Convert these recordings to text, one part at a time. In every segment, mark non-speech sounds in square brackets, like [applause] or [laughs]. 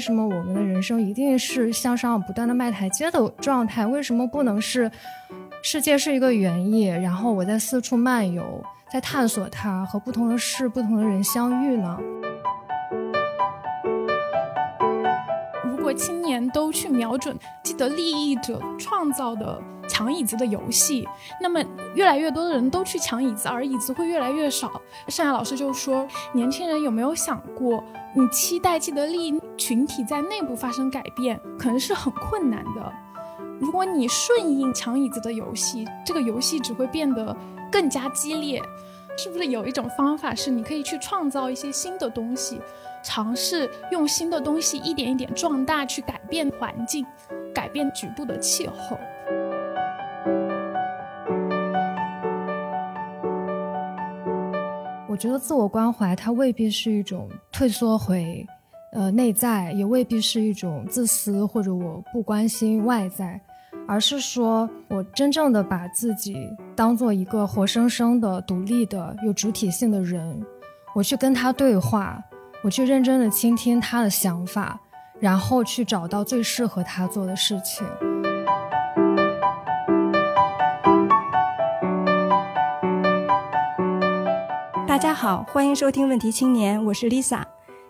为什么我们的人生一定是向上不断的迈台阶的状态？为什么不能是世界是一个园艺，然后我在四处漫游，在探索它，和不同的事、不同的人相遇呢？如果青年都去瞄准既得利益者创造的。抢椅子的游戏，那么越来越多的人都去抢椅子，而椅子会越来越少。盛雅老师就说：“年轻人有没有想过，你期待既得利益群体在内部发生改变，可能是很困难的。如果你顺应抢椅子的游戏，这个游戏只会变得更加激烈。是不是有一种方法是，你可以去创造一些新的东西，尝试用新的东西一点一点壮大，去改变环境，改变局部的气候？”我觉得自我关怀它未必是一种退缩回，呃内在，也未必是一种自私或者我不关心外在，而是说我真正的把自己当做一个活生生的、独立的、有主体性的人，我去跟他对话，我去认真的倾听他的想法，然后去找到最适合他做的事情。家好，欢迎收听《问题青年》，我是 Lisa。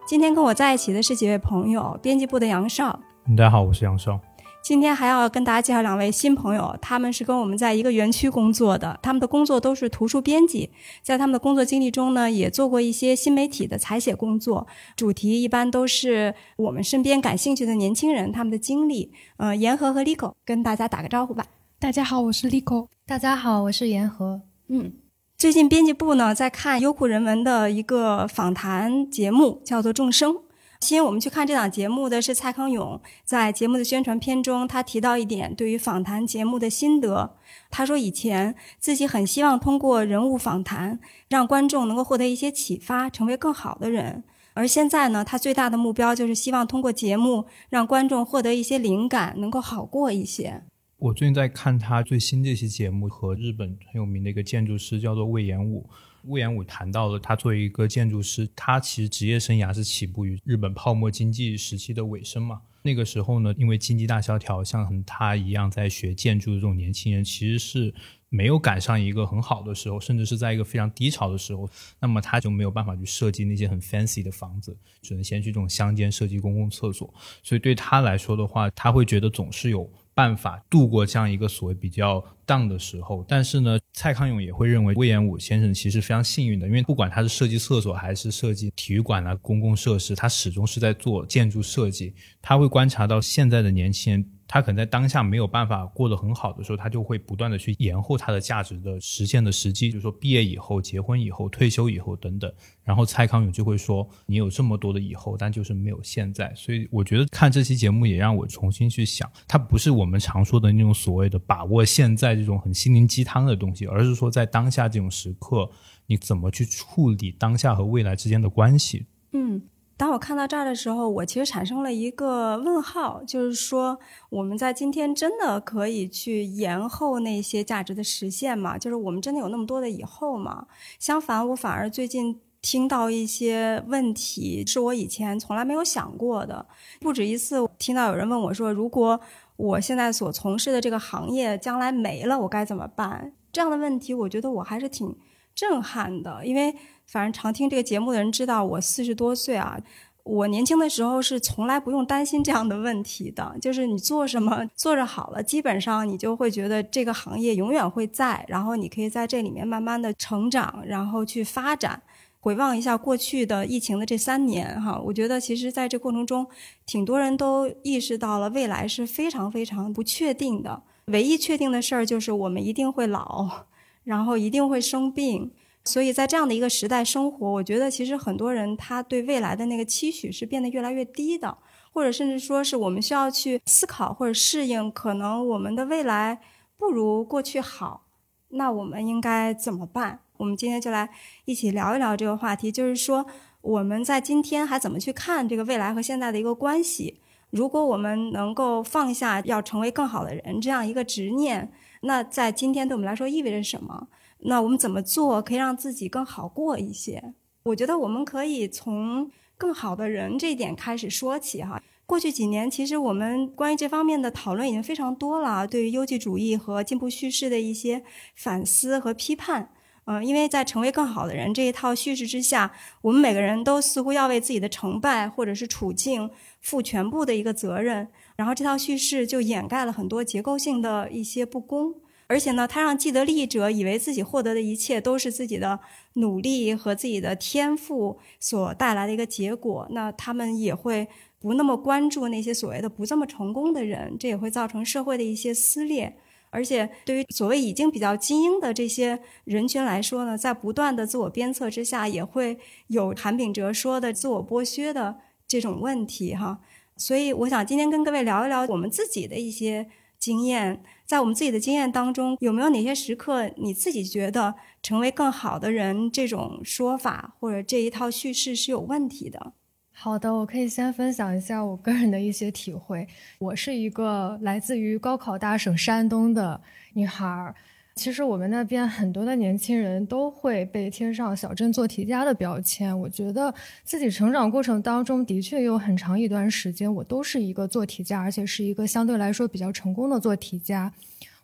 今天跟我在一起的是几位朋友，编辑部的杨少。大家好，我是杨少。今天还要跟大家介绍两位新朋友，他们是跟我们在一个园区工作的，他们的工作都是图书编辑。在他们的工作经历中呢，也做过一些新媒体的采写工作，主题一般都是我们身边感兴趣的年轻人他们的经历。呃，言和和 Lico 跟大家打个招呼吧。大家好，我是 Lico。大家好，我是言和。嗯。最近编辑部呢在看优酷人文的一个访谈节目，叫做《众生》。吸引我们去看这档节目的是蔡康永在节目的宣传片中，他提到一点对于访谈节目的心得。他说以前自己很希望通过人物访谈让观众能够获得一些启发，成为更好的人。而现在呢，他最大的目标就是希望通过节目让观众获得一些灵感，能够好过一些。我最近在看他最新这期节目，和日本很有名的一个建筑师叫做魏延武。魏延武谈到了他作为一个建筑师，他其实职业生涯是起步于日本泡沫经济时期的尾声嘛。那个时候呢，因为经济大萧条，像他一样在学建筑的这种年轻人，其实是没有赶上一个很好的时候，甚至是在一个非常低潮的时候。那么他就没有办法去设计那些很 fancy 的房子，只能先去这种乡间设计公共厕所。所以对他来说的话，他会觉得总是有。办法度过这样一个所谓比较荡的时候，但是呢，蔡康永也会认为魏延武先生其实非常幸运的，因为不管他是设计厕所还是设计体育馆啊公共设施，他始终是在做建筑设计。他会观察到现在的年轻人。他可能在当下没有办法过得很好的时候，他就会不断的去延后他的价值的实现的时机，就是说毕业以后、结婚以后、退休以后等等。然后蔡康永就会说：“你有这么多的以后，但就是没有现在。”所以我觉得看这期节目也让我重新去想，它不是我们常说的那种所谓的把握现在这种很心灵鸡汤的东西，而是说在当下这种时刻，你怎么去处理当下和未来之间的关系。嗯。当我看到这儿的时候，我其实产生了一个问号，就是说，我们在今天真的可以去延后那些价值的实现吗？就是我们真的有那么多的以后吗？相反，我反而最近听到一些问题，是我以前从来没有想过的。不止一次听到有人问我说：“如果我现在所从事的这个行业将来没了，我该怎么办？”这样的问题，我觉得我还是挺震撼的，因为。反正常听这个节目的人知道，我四十多岁啊，我年轻的时候是从来不用担心这样的问题的。就是你做什么做着好了，基本上你就会觉得这个行业永远会在，然后你可以在这里面慢慢的成长，然后去发展。回望一下过去的疫情的这三年，哈，我觉得其实在这过程中，挺多人都意识到了未来是非常非常不确定的。唯一确定的事儿就是我们一定会老，然后一定会生病。所以在这样的一个时代生活，我觉得其实很多人他对未来的那个期许是变得越来越低的，或者甚至说是我们需要去思考或者适应，可能我们的未来不如过去好，那我们应该怎么办？我们今天就来一起聊一聊这个话题，就是说我们在今天还怎么去看这个未来和现在的一个关系？如果我们能够放下要成为更好的人这样一个执念，那在今天对我们来说意味着什么？那我们怎么做可以让自己更好过一些？我觉得我们可以从更好的人这一点开始说起哈。过去几年，其实我们关于这方面的讨论已经非常多了，对于优绩主义和进步叙事的一些反思和批判。嗯，因为在成为更好的人这一套叙事之下，我们每个人都似乎要为自己的成败或者是处境负全部的一个责任，然后这套叙事就掩盖了很多结构性的一些不公，而且呢，他让既得利益者以为自己获得的一切都是自己的努力和自己的天赋所带来的一个结果，那他们也会。不那么关注那些所谓的不这么成功的人，这也会造成社会的一些撕裂。而且，对于所谓已经比较精英的这些人群来说呢，在不断的自我鞭策之下，也会有韩炳哲说的自我剥削的这种问题哈。所以，我想今天跟各位聊一聊我们自己的一些经验，在我们自己的经验当中，有没有哪些时刻你自己觉得成为更好的人这种说法或者这一套叙事是有问题的？好的，我可以先分享一下我个人的一些体会。我是一个来自于高考大省山东的女孩儿。其实我们那边很多的年轻人都会被贴上“小镇做题家”的标签。我觉得自己成长过程当中的确有很长一段时间，我都是一个做题家，而且是一个相对来说比较成功的做题家。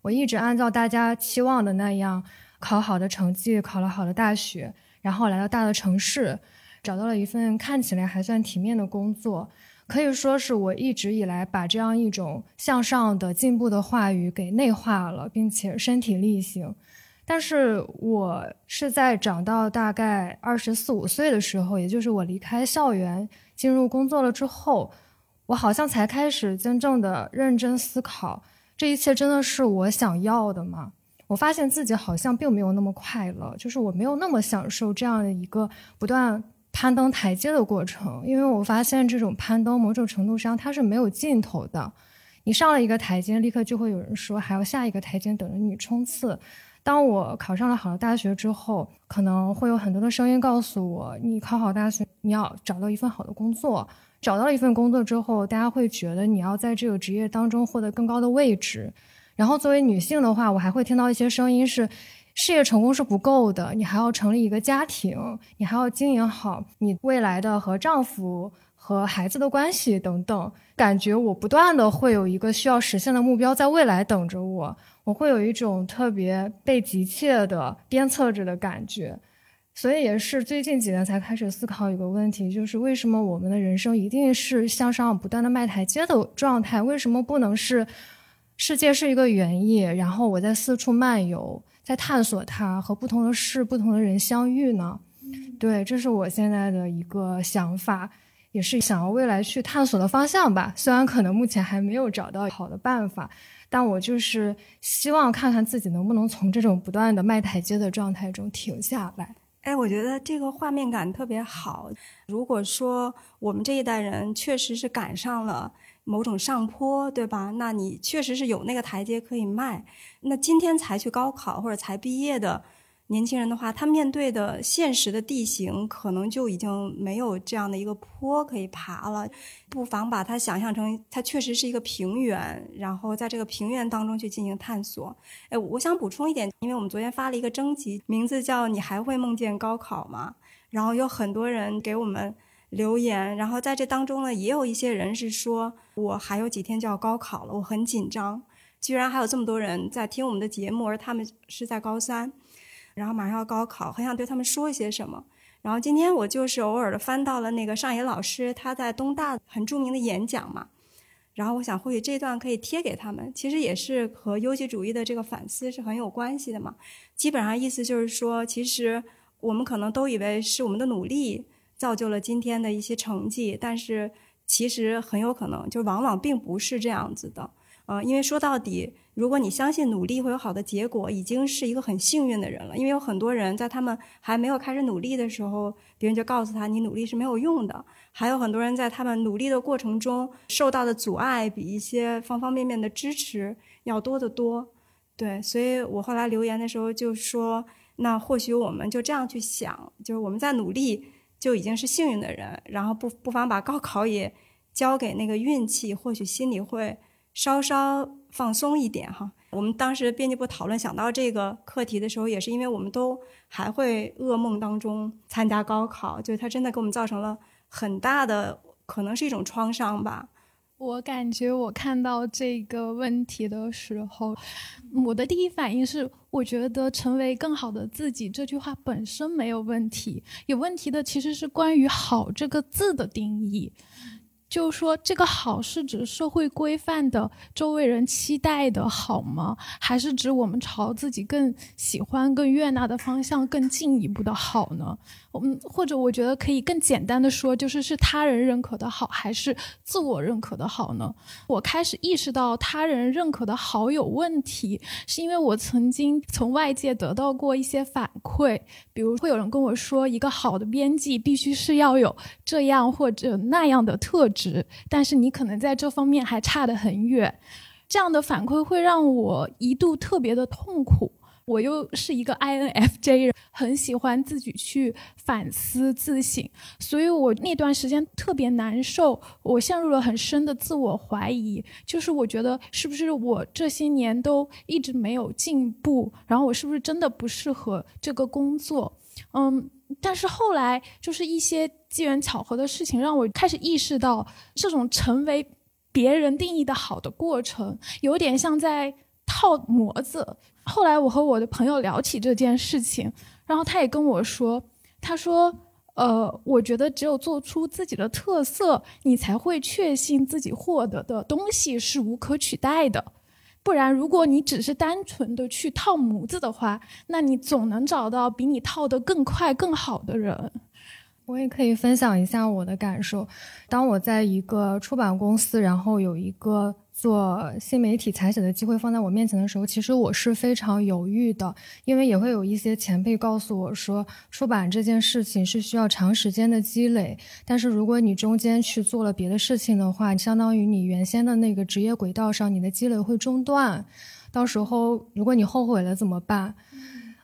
我一直按照大家期望的那样，考好的成绩，考了好的大学，然后来到大的城市。找到了一份看起来还算体面的工作，可以说是我一直以来把这样一种向上的进步的话语给内化了，并且身体力行。但是我是在长到大概二十四五岁的时候，也就是我离开校园进入工作了之后，我好像才开始真正的认真思考，这一切真的是我想要的吗？我发现自己好像并没有那么快乐，就是我没有那么享受这样的一个不断。攀登台阶的过程，因为我发现这种攀登某种程度上它是没有尽头的。你上了一个台阶，立刻就会有人说还有下一个台阶等着你冲刺。当我考上了好的大学之后，可能会有很多的声音告诉我：你考好大学，你要找到一份好的工作。找到了一份工作之后，大家会觉得你要在这个职业当中获得更高的位置。然后作为女性的话，我还会听到一些声音是。事业成功是不够的，你还要成立一个家庭，你还要经营好你未来的和丈夫和孩子的关系等等。感觉我不断的会有一个需要实现的目标在未来等着我，我会有一种特别被急切的鞭策着的感觉。所以也是最近几年才开始思考一个问题，就是为什么我们的人生一定是向上不断的迈台阶的状态？为什么不能是世界是一个园艺，然后我在四处漫游？在探索它和不同的事、不同的人相遇呢？对，这是我现在的一个想法，也是想要未来去探索的方向吧。虽然可能目前还没有找到好的办法，但我就是希望看看自己能不能从这种不断的迈台阶的状态中停下来。哎，我觉得这个画面感特别好。如果说我们这一代人确实是赶上了。某种上坡，对吧？那你确实是有那个台阶可以迈。那今天才去高考或者才毕业的年轻人的话，他面对的现实的地形可能就已经没有这样的一个坡可以爬了。不妨把它想象成，它确实是一个平原，然后在这个平原当中去进行探索。哎，我想补充一点，因为我们昨天发了一个征集，名字叫“你还会梦见高考吗？”然后有很多人给我们。留言，然后在这当中呢，也有一些人是说，我还有几天就要高考了，我很紧张。居然还有这么多人在听我们的节目，而他们是在高三，然后马上要高考，很想对他们说一些什么。然后今天我就是偶尔的翻到了那个上野老师他在东大很著名的演讲嘛，然后我想或许这段可以贴给他们，其实也是和优绩主义的这个反思是很有关系的嘛。基本上意思就是说，其实我们可能都以为是我们的努力。造就了今天的一些成绩，但是其实很有可能就往往并不是这样子的，呃，因为说到底，如果你相信努力会有好的结果，已经是一个很幸运的人了。因为有很多人在他们还没有开始努力的时候，别人就告诉他你努力是没有用的；还有很多人在他们努力的过程中受到的阻碍，比一些方方面面的支持要多得多。对，所以我后来留言的时候就说，那或许我们就这样去想，就是我们在努力。就已经是幸运的人，然后不不妨把高考也交给那个运气，或许心里会稍稍放松一点哈。我们当时编辑部讨论想到这个课题的时候，也是因为我们都还会噩梦当中参加高考，就是它真的给我们造成了很大的，可能是一种创伤吧。我感觉我看到这个问题的时候，我的第一反应是，我觉得成为更好的自己这句话本身没有问题，有问题的其实是关于“好”这个字的定义。就是说，这个好是指社会规范的、周围人期待的好吗？还是指我们朝自己更喜欢、更悦纳的方向更进一步的好呢？嗯，或者我觉得可以更简单的说，就是是他人认可的好，还是自我认可的好呢？我开始意识到他人认可的好有问题，是因为我曾经从外界得到过一些反馈，比如会有人跟我说，一个好的编辑必须是要有这样或者那样的特质，但是你可能在这方面还差得很远。这样的反馈会让我一度特别的痛苦。我又是一个 INFJ 人，很喜欢自己去反思自省，所以我那段时间特别难受，我陷入了很深的自我怀疑，就是我觉得是不是我这些年都一直没有进步，然后我是不是真的不适合这个工作？嗯，但是后来就是一些机缘巧合的事情，让我开始意识到，这种成为别人定义的好的过程，有点像在套模子。后来我和我的朋友聊起这件事情，然后他也跟我说，他说，呃，我觉得只有做出自己的特色，你才会确信自己获得的东西是无可取代的，不然如果你只是单纯的去套模子的话，那你总能找到比你套的更快更好的人。我也可以分享一下我的感受，当我在一个出版公司，然后有一个。做新媒体采写的机会放在我面前的时候，其实我是非常犹豫的，因为也会有一些前辈告诉我说，出版这件事情是需要长时间的积累，但是如果你中间去做了别的事情的话，相当于你原先的那个职业轨道上，你的积累会中断，到时候如果你后悔了怎么办？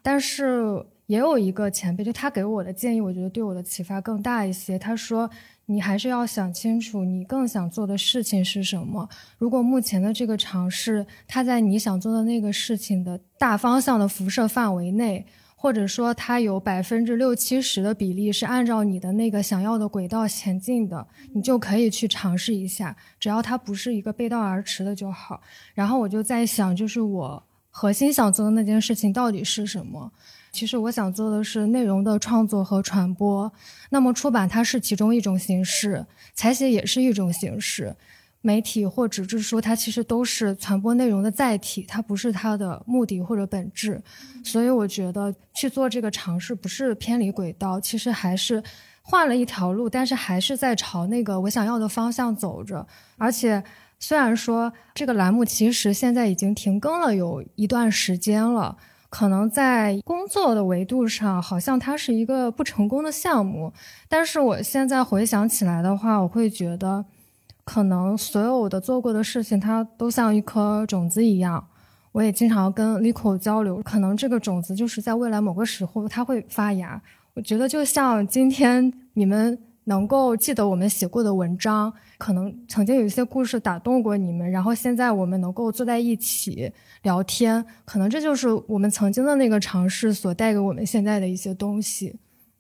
但是也有一个前辈，就他给我的建议，我觉得对我的启发更大一些，他说。你还是要想清楚，你更想做的事情是什么。如果目前的这个尝试，它在你想做的那个事情的大方向的辐射范围内，或者说它有百分之六七十的比例是按照你的那个想要的轨道前进的，你就可以去尝试一下。只要它不是一个背道而驰的就好。然后我就在想，就是我核心想做的那件事情到底是什么？其实我想做的是内容的创作和传播，那么出版它是其中一种形式，采写也是一种形式，媒体或纸质书它其实都是传播内容的载体，它不是它的目的或者本质。所以我觉得去做这个尝试不是偏离轨道，其实还是换了一条路，但是还是在朝那个我想要的方向走着。而且虽然说这个栏目其实现在已经停更了有一段时间了。可能在工作的维度上，好像它是一个不成功的项目。但是我现在回想起来的话，我会觉得，可能所有的做过的事情，它都像一颗种子一样。我也经常跟 Lico 交流，可能这个种子就是在未来某个时候它会发芽。我觉得就像今天你们。能够记得我们写过的文章，可能曾经有一些故事打动过你们，然后现在我们能够坐在一起聊天，可能这就是我们曾经的那个尝试所带给我们现在的一些东西。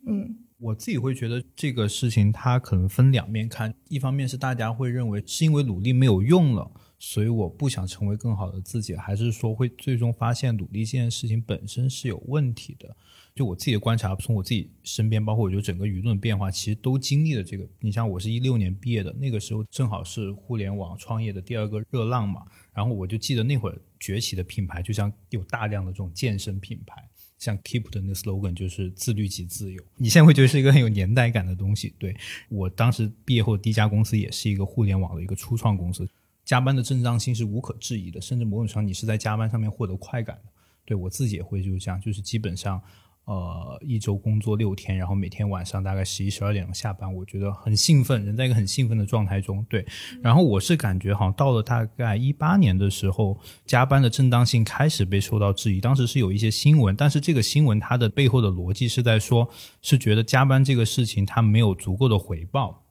嗯，我自己会觉得这个事情它可能分两面看，一方面是大家会认为是因为努力没有用了，所以我不想成为更好的自己，还是说会最终发现努力这件事情本身是有问题的。就我自己的观察，从我自己身边，包括我觉得整个舆论变化，其实都经历了这个。你像我是一六年毕业的，那个时候正好是互联网创业的第二个热浪嘛。然后我就记得那会儿崛起的品牌，就像有大量的这种健身品牌，像 Keep 的那个 slogan 就是自律即自由。你现在会觉得是一个很有年代感的东西。对我当时毕业后第一家公司也是一个互联网的一个初创公司，加班的正当性是无可置疑的，甚至某种程度上你是在加班上面获得快感的。对我自己也会就是这样，就是基本上。呃，一周工作六天，然后每天晚上大概十一、十二点钟下班，我觉得很兴奋，人在一个很兴奋的状态中。对，然后我是感觉好像到了大概一八年的时候，加班的正当性开始被受到质疑。当时是有一些新闻，但是这个新闻它的背后的逻辑是在说，是觉得加班这个事情它没有足够的回报。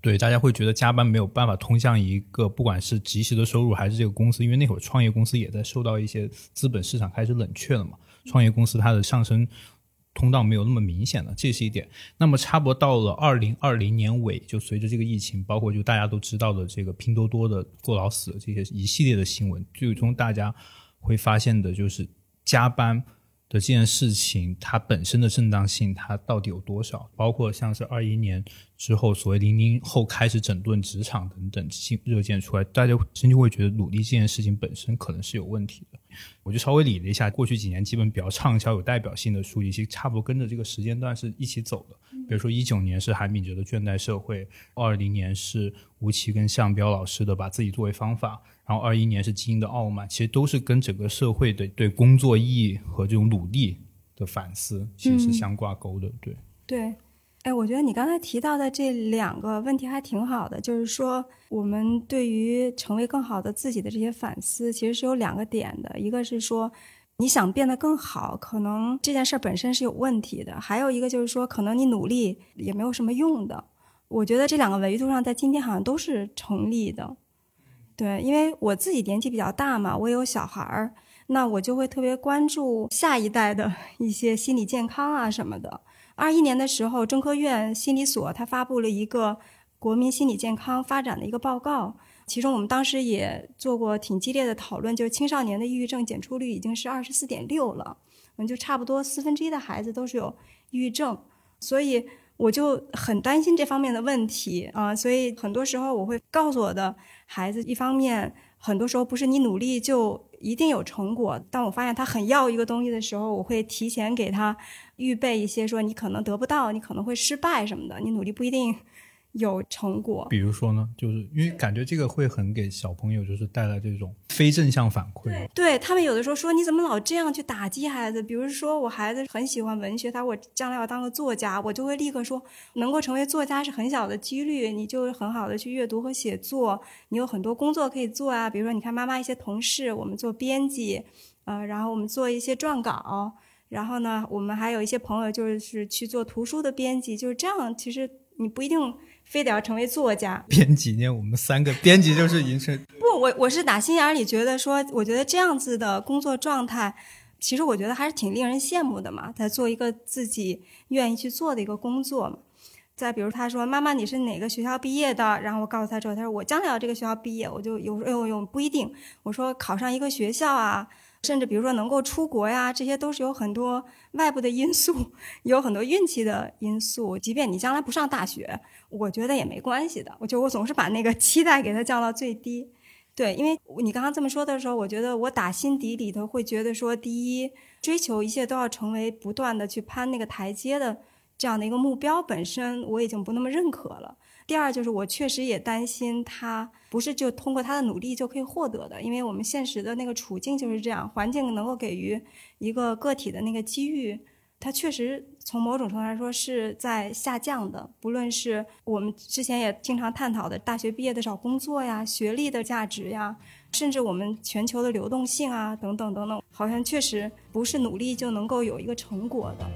对，大家会觉得加班没有办法通向一个不管是及时的收入，还是这个公司，因为那会儿创业公司也在受到一些资本市场开始冷却了嘛。创业公司它的上升通道没有那么明显了，这是一点。那么差不多到了二零二零年尾，就随着这个疫情，包括就大家都知道的这个拼多多的过劳死这些一系列的新闻，最终大家会发现的就是加班。的这件事情，它本身的正当性，它到底有多少？包括像是二一年之后，所谓零零后开始整顿职场等等新热件出来，大家真就会觉得努力这件事情本身可能是有问题的。我就稍微理了一下，过去几年基本比较畅销、有代表性的书籍，其实差不多跟着这个时间段是一起走的。比如说一九年是韩炳哲的《倦怠社会》，二零年是吴奇跟向彪老师的《把自己作为方法》。然后二一年是基因的傲慢，其实都是跟整个社会的对工作意义和这种努力的反思，其实是相挂钩的。对对，哎，我觉得你刚才提到的这两个问题还挺好的，就是说我们对于成为更好的自己的这些反思，其实是有两个点的，一个是说你想变得更好，可能这件事本身是有问题的；还有一个就是说，可能你努力也没有什么用的。我觉得这两个维度上，在今天好像都是成立的。对，因为我自己年纪比较大嘛，我也有小孩儿，那我就会特别关注下一代的 [laughs] 一些心理健康啊什么的。二一年的时候，中科院心理所它发布了一个国民心理健康发展的一个报告，其中我们当时也做过挺激烈的讨论，就是青少年的抑郁症检出率已经是二十四点六了，我们就差不多四分之一的孩子都是有抑郁症，所以。我就很担心这方面的问题啊，所以很多时候我会告诉我的孩子，一方面很多时候不是你努力就一定有成果。当我发现他很要一个东西的时候，我会提前给他预备一些，说你可能得不到，你可能会失败什么的，你努力不一定。有成果，比如说呢，就是因为感觉这个会很给小朋友就是带来这种非正向反馈。对他们有的时候说你怎么老这样去打击孩子？比如说我孩子很喜欢文学，他我将来要当个作家，我就会立刻说能够成为作家是很小的几率，你就很好的去阅读和写作，你有很多工作可以做啊。比如说你看妈妈一些同事，我们做编辑，呃，然后我们做一些撰稿，然后呢，我们还有一些朋友就是去做图书的编辑，就是这样。其实你不一定。非得要成为作家、[laughs] 编辑呢？我们三个编辑就是已经是 [laughs] 不，我我是打心眼里觉得说，我觉得这样子的工作状态，其实我觉得还是挺令人羡慕的嘛。在做一个自己愿意去做的一个工作嘛。再比如他说：“妈妈，你是哪个学校毕业的？”然后我告诉他之后，他说：“我将来要这个学校毕业。”我就有哎呦呦不一定。我说考上一个学校啊。甚至比如说能够出国呀，这些都是有很多外部的因素，[laughs] 有很多运气的因素。即便你将来不上大学，我觉得也没关系的。我就我总是把那个期待给它降到最低。对，因为你刚刚这么说的时候，我觉得我打心底里头会觉得说，第一，追求一切都要成为不断的去攀那个台阶的这样的一个目标本身，我已经不那么认可了。第二就是我确实也担心他不是就通过他的努力就可以获得的，因为我们现实的那个处境就是这样，环境能够给予一个个体的那个机遇，它确实从某种程度来说是在下降的。不论是我们之前也经常探讨的大学毕业的找工作呀、学历的价值呀，甚至我们全球的流动性啊等等等等，好像确实不是努力就能够有一个成果的。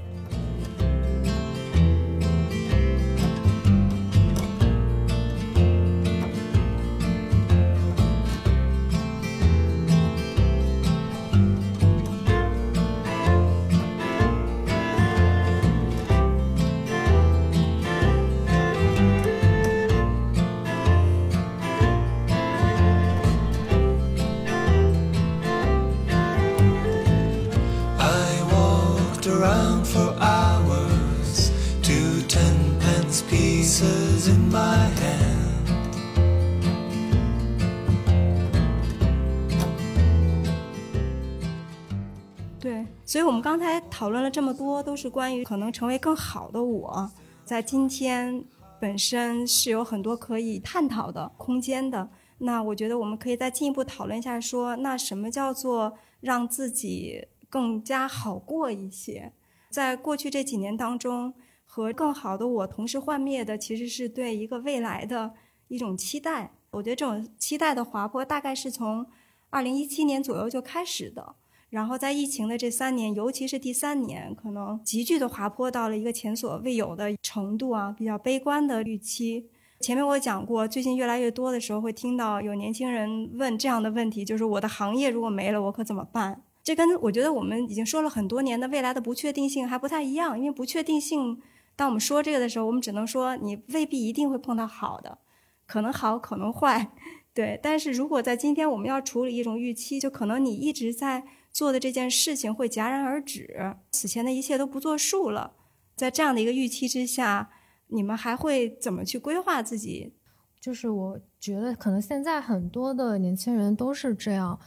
所以我们刚才讨论了这么多，都是关于可能成为更好的我，在今天本身是有很多可以探讨的空间的。那我觉得我们可以再进一步讨论一下，说那什么叫做让自己更加好过一些？在过去这几年当中，和更好的我同时幻灭的，其实是对一个未来的一种期待。我觉得这种期待的滑坡，大概是从二零一七年左右就开始的。然后在疫情的这三年，尤其是第三年，可能急剧的滑坡到了一个前所未有的程度啊，比较悲观的预期。前面我讲过，最近越来越多的时候会听到有年轻人问这样的问题，就是我的行业如果没了，我可怎么办？这跟我觉得我们已经说了很多年的未来的不确定性还不太一样，因为不确定性，当我们说这个的时候，我们只能说你未必一定会碰到好的，可能好，可能坏，[laughs] 对。但是如果在今天我们要处理一种预期，就可能你一直在做的这件事情会戛然而止，此前的一切都不作数了，在这样的一个预期之下，你们还会怎么去规划自己？就是我觉得可能现在很多的年轻人都是这样，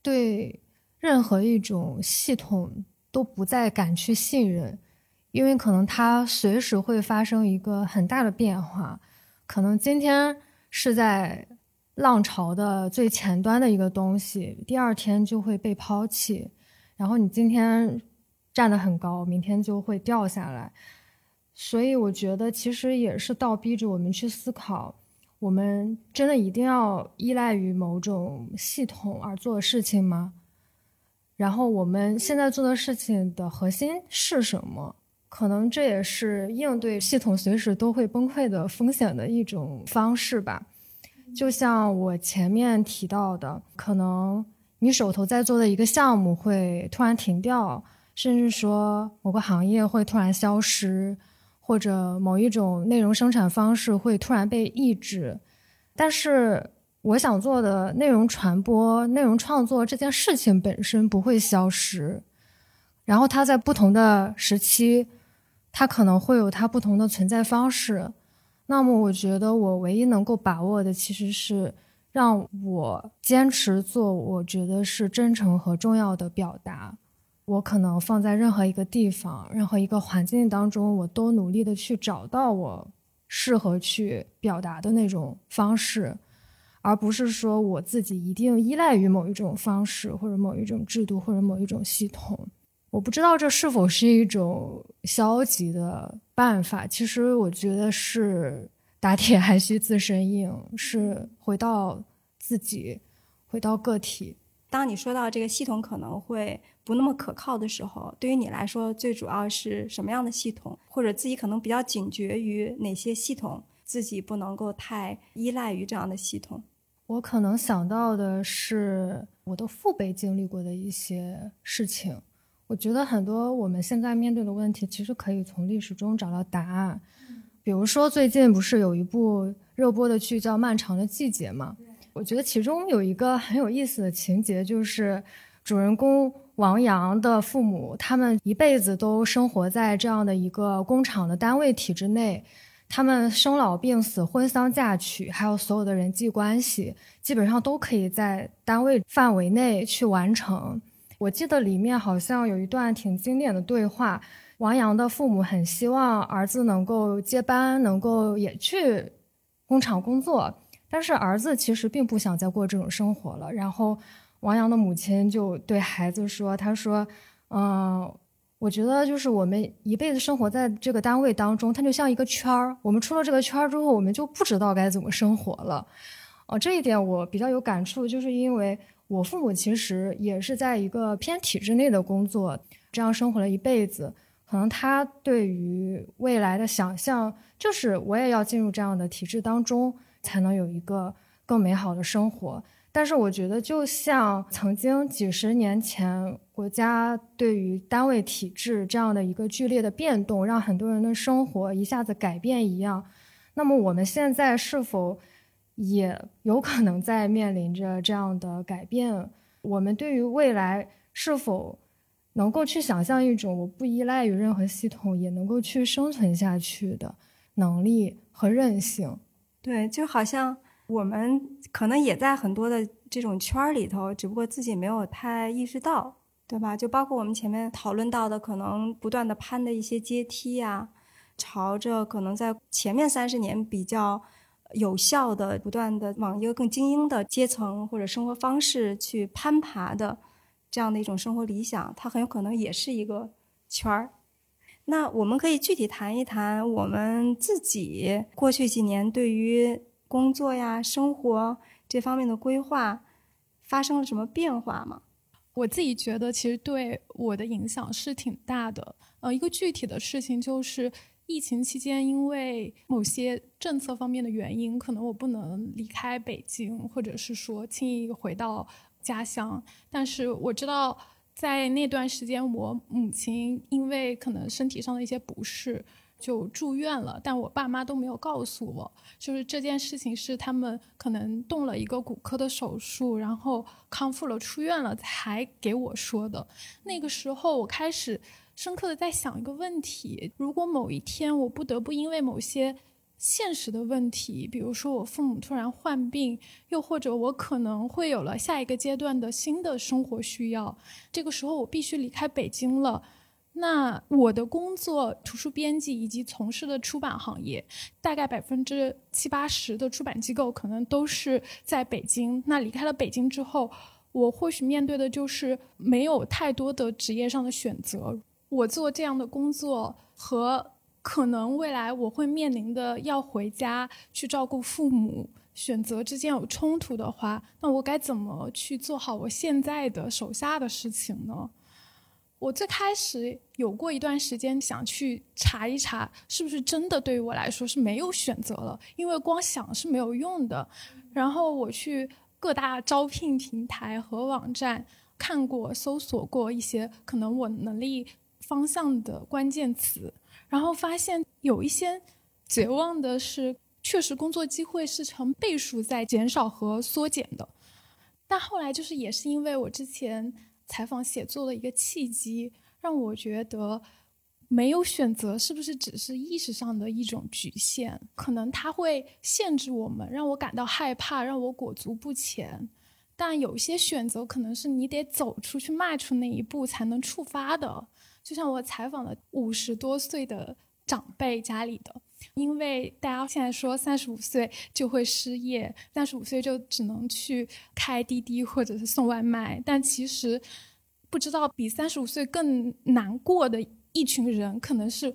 对。任何一种系统都不再敢去信任，因为可能它随时会发生一个很大的变化。可能今天是在浪潮的最前端的一个东西，第二天就会被抛弃。然后你今天站得很高，明天就会掉下来。所以我觉得，其实也是倒逼着我们去思考：我们真的一定要依赖于某种系统而做事情吗？然后我们现在做的事情的核心是什么？可能这也是应对系统随时都会崩溃的风险的一种方式吧。就像我前面提到的，可能你手头在做的一个项目会突然停掉，甚至说某个行业会突然消失，或者某一种内容生产方式会突然被抑制，但是。我想做的内容传播、内容创作这件事情本身不会消失，然后它在不同的时期，它可能会有它不同的存在方式。那么，我觉得我唯一能够把握的，其实是让我坚持做我觉得是真诚和重要的表达。我可能放在任何一个地方、任何一个环境当中，我都努力的去找到我适合去表达的那种方式。而不是说我自己一定依赖于某一种方式，或者某一种制度，或者某一种系统。我不知道这是否是一种消极的办法。其实我觉得是打铁还需自身硬，是回到自己，回到个体。当你说到这个系统可能会不那么可靠的时候，对于你来说，最主要是什么样的系统，或者自己可能比较警觉于哪些系统，自己不能够太依赖于这样的系统。我可能想到的是我的父辈经历过的一些事情。我觉得很多我们现在面对的问题，其实可以从历史中找到答案。比如说，最近不是有一部热播的剧叫《漫长的季节》吗？我觉得其中有一个很有意思的情节，就是主人公王阳的父母，他们一辈子都生活在这样的一个工厂的单位体制内。他们生老病死、婚丧嫁娶，还有所有的人际关系，基本上都可以在单位范围内去完成。我记得里面好像有一段挺经典的对话：王阳的父母很希望儿子能够接班，能够也去工厂工作，但是儿子其实并不想再过这种生活了。然后王阳的母亲就对孩子说：“他说，嗯。”我觉得就是我们一辈子生活在这个单位当中，它就像一个圈儿。我们出了这个圈儿之后，我们就不知道该怎么生活了。哦，这一点我比较有感触，就是因为我父母其实也是在一个偏体制内的工作，这样生活了一辈子。可能他对于未来的想象，就是我也要进入这样的体制当中，才能有一个更美好的生活。但是我觉得，就像曾经几十年前，国家对于单位体制这样的一个剧烈的变动，让很多人的生活一下子改变一样，那么我们现在是否也有可能在面临着这样的改变？我们对于未来是否能够去想象一种我不依赖于任何系统也能够去生存下去的能力和韧性？对，就好像。我们可能也在很多的这种圈儿里头，只不过自己没有太意识到，对吧？就包括我们前面讨论到的，可能不断的攀的一些阶梯呀，朝着可能在前面三十年比较有效的、不断的往一个更精英的阶层或者生活方式去攀爬的这样的一种生活理想，它很有可能也是一个圈儿。那我们可以具体谈一谈我们自己过去几年对于。工作呀，生活这方面的规划发生了什么变化吗？我自己觉得，其实对我的影响是挺大的。呃，一个具体的事情就是，疫情期间因为某些政策方面的原因，可能我不能离开北京，或者是说轻易回到家乡。但是我知道。在那段时间，我母亲因为可能身体上的一些不适。就住院了，但我爸妈都没有告诉我，就是这件事情是他们可能动了一个骨科的手术，然后康复了出院了才给我说的。那个时候，我开始深刻的在想一个问题：如果某一天我不得不因为某些现实的问题，比如说我父母突然患病，又或者我可能会有了下一个阶段的新的生活需要，这个时候我必须离开北京了。那我的工作，图书编辑以及从事的出版行业，大概百分之七八十的出版机构可能都是在北京。那离开了北京之后，我或许面对的就是没有太多的职业上的选择。我做这样的工作和可能未来我会面临的要回家去照顾父母选择之间有冲突的话，那我该怎么去做好我现在的手下的事情呢？我最开始有过一段时间想去查一查，是不是真的对于我来说是没有选择了，因为光想是没有用的。然后我去各大招聘平台和网站看过、搜索过一些可能我能力方向的关键词，然后发现有一些绝望的是，确实工作机会是成倍数在减少和缩减的。但后来就是也是因为我之前。采访写作的一个契机，让我觉得没有选择是不是只是意识上的一种局限？可能它会限制我们，让我感到害怕，让我裹足不前。但有些选择可能是你得走出去，迈出那一步才能触发的。就像我采访了五十多岁的长辈家里的，因为大家现在说三十五岁就会失业，三十五岁就只能去开滴滴或者是送外卖，但其实。不知道比三十五岁更难过的一群人，可能是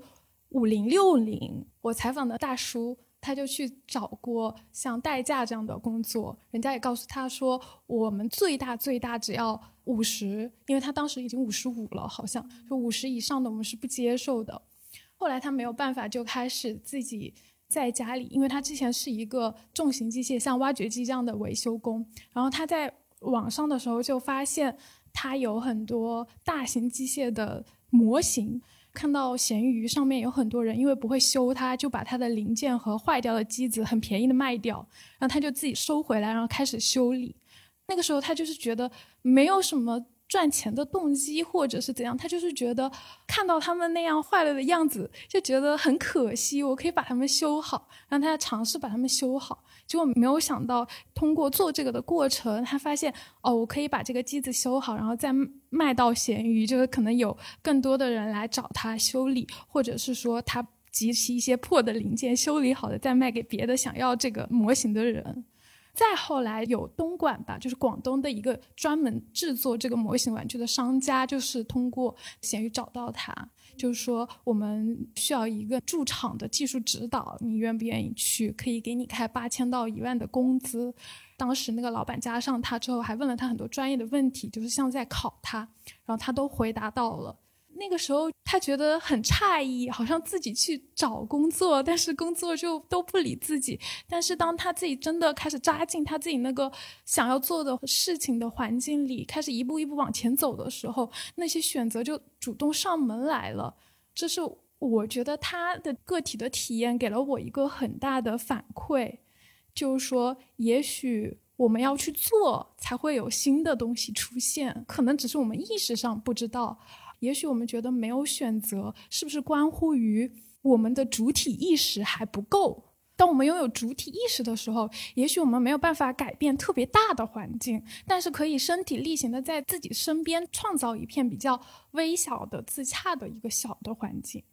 五零六零。我采访的大叔，他就去找过像代驾这样的工作，人家也告诉他说，我们最大最大只要五十，因为他当时已经五十五了，好像就五十以上的我们是不接受的。后来他没有办法，就开始自己在家里，因为他之前是一个重型机械，像挖掘机这样的维修工，然后他在网上的时候就发现。他有很多大型机械的模型，看到闲鱼上面有很多人因为不会修它，就把它的零件和坏掉的机子很便宜的卖掉，然后他就自己收回来，然后开始修理。那个时候他就是觉得没有什么。赚钱的动机，或者是怎样，他就是觉得看到他们那样坏了的样子，就觉得很可惜。我可以把他们修好，让他尝试把他们修好。结果没有想到，通过做这个的过程，他发现哦，我可以把这个机子修好，然后再卖到闲鱼，就是可能有更多的人来找他修理，或者是说他集齐一些破的零件修理好的，再卖给别的想要这个模型的人。再后来有东莞吧，就是广东的一个专门制作这个模型玩具的商家，就是通过闲鱼找到他，就是说我们需要一个驻场的技术指导，你愿不愿意去？可以给你开八千到一万的工资。当时那个老板加上他之后，还问了他很多专业的问题，就是像在考他，然后他都回答到了。那个时候，他觉得很诧异，好像自己去找工作，但是工作就都不理自己。但是当他自己真的开始扎进他自己那个想要做的事情的环境里，开始一步一步往前走的时候，那些选择就主动上门来了。这是我觉得他的个体的体验给了我一个很大的反馈，就是说，也许我们要去做，才会有新的东西出现，可能只是我们意识上不知道。也许我们觉得没有选择，是不是关乎于我们的主体意识还不够？当我们拥有主体意识的时候，也许我们没有办法改变特别大的环境，但是可以身体力行的在自己身边创造一片比较微小的、自洽的一个小的环境。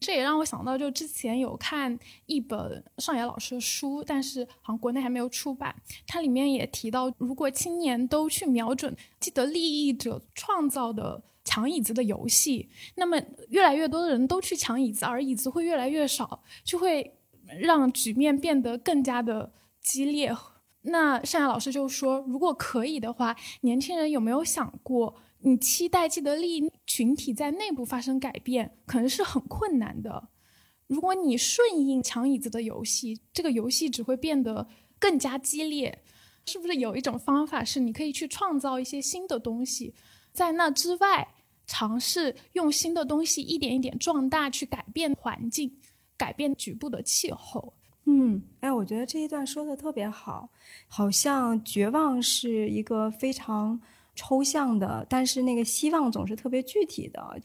这也让我想到，就之前有看一本上野老师的书，但是好像国内还没有出版。它里面也提到，如果青年都去瞄准既得利益者创造的。抢椅子的游戏，那么越来越多的人都去抢椅子，而椅子会越来越少，就会让局面变得更加的激烈。那善雅老师就说，如果可以的话，年轻人有没有想过，你期待既得利益群体在内部发生改变，可能是很困难的。如果你顺应抢椅子的游戏，这个游戏只会变得更加激烈。是不是有一种方法是，你可以去创造一些新的东西？在那之外，尝试用新的东西一点一点壮大，去改变环境，改变局部的气候。嗯，哎，我觉得这一段说的特别好，好像绝望是一个非常抽象的，但是那个希望总是特别具体的。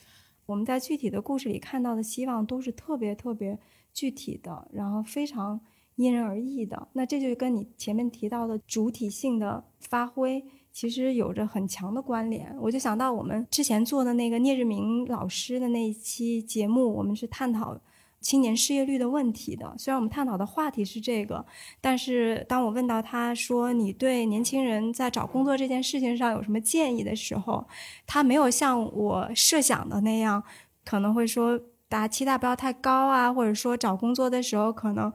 我们在具体的故事里看到的希望都是特别特别具体的，然后非常因人而异的。那这就跟你前面提到的主体性的发挥，其实有着很强的关联。我就想到我们之前做的那个聂日明老师的那一期节目，我们是探讨。青年失业率的问题的，虽然我们探讨的话题是这个，但是当我问到他说你对年轻人在找工作这件事情上有什么建议的时候，他没有像我设想的那样，可能会说大家期待不要太高啊，或者说找工作的时候可能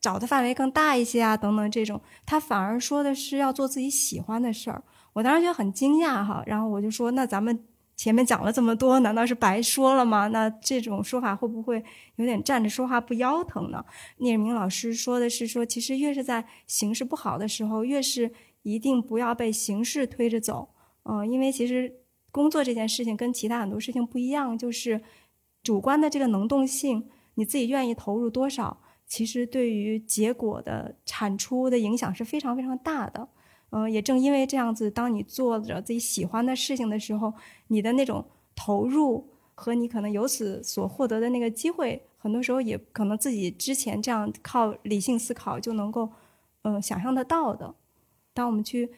找的范围更大一些啊，等等这种，他反而说的是要做自己喜欢的事儿。我当时觉得很惊讶哈，然后我就说那咱们。前面讲了这么多，难道是白说了吗？那这种说法会不会有点站着说话不腰疼呢？聂明老师说的是说，其实越是在形势不好的时候，越是一定不要被形势推着走。嗯，因为其实工作这件事情跟其他很多事情不一样，就是主观的这个能动性，你自己愿意投入多少，其实对于结果的产出的影响是非常非常大的。嗯，也正因为这样子，当你做着自己喜欢的事情的时候，你的那种投入和你可能由此所获得的那个机会，很多时候也可能自己之前这样靠理性思考就能够，嗯，想象得到的。当我们去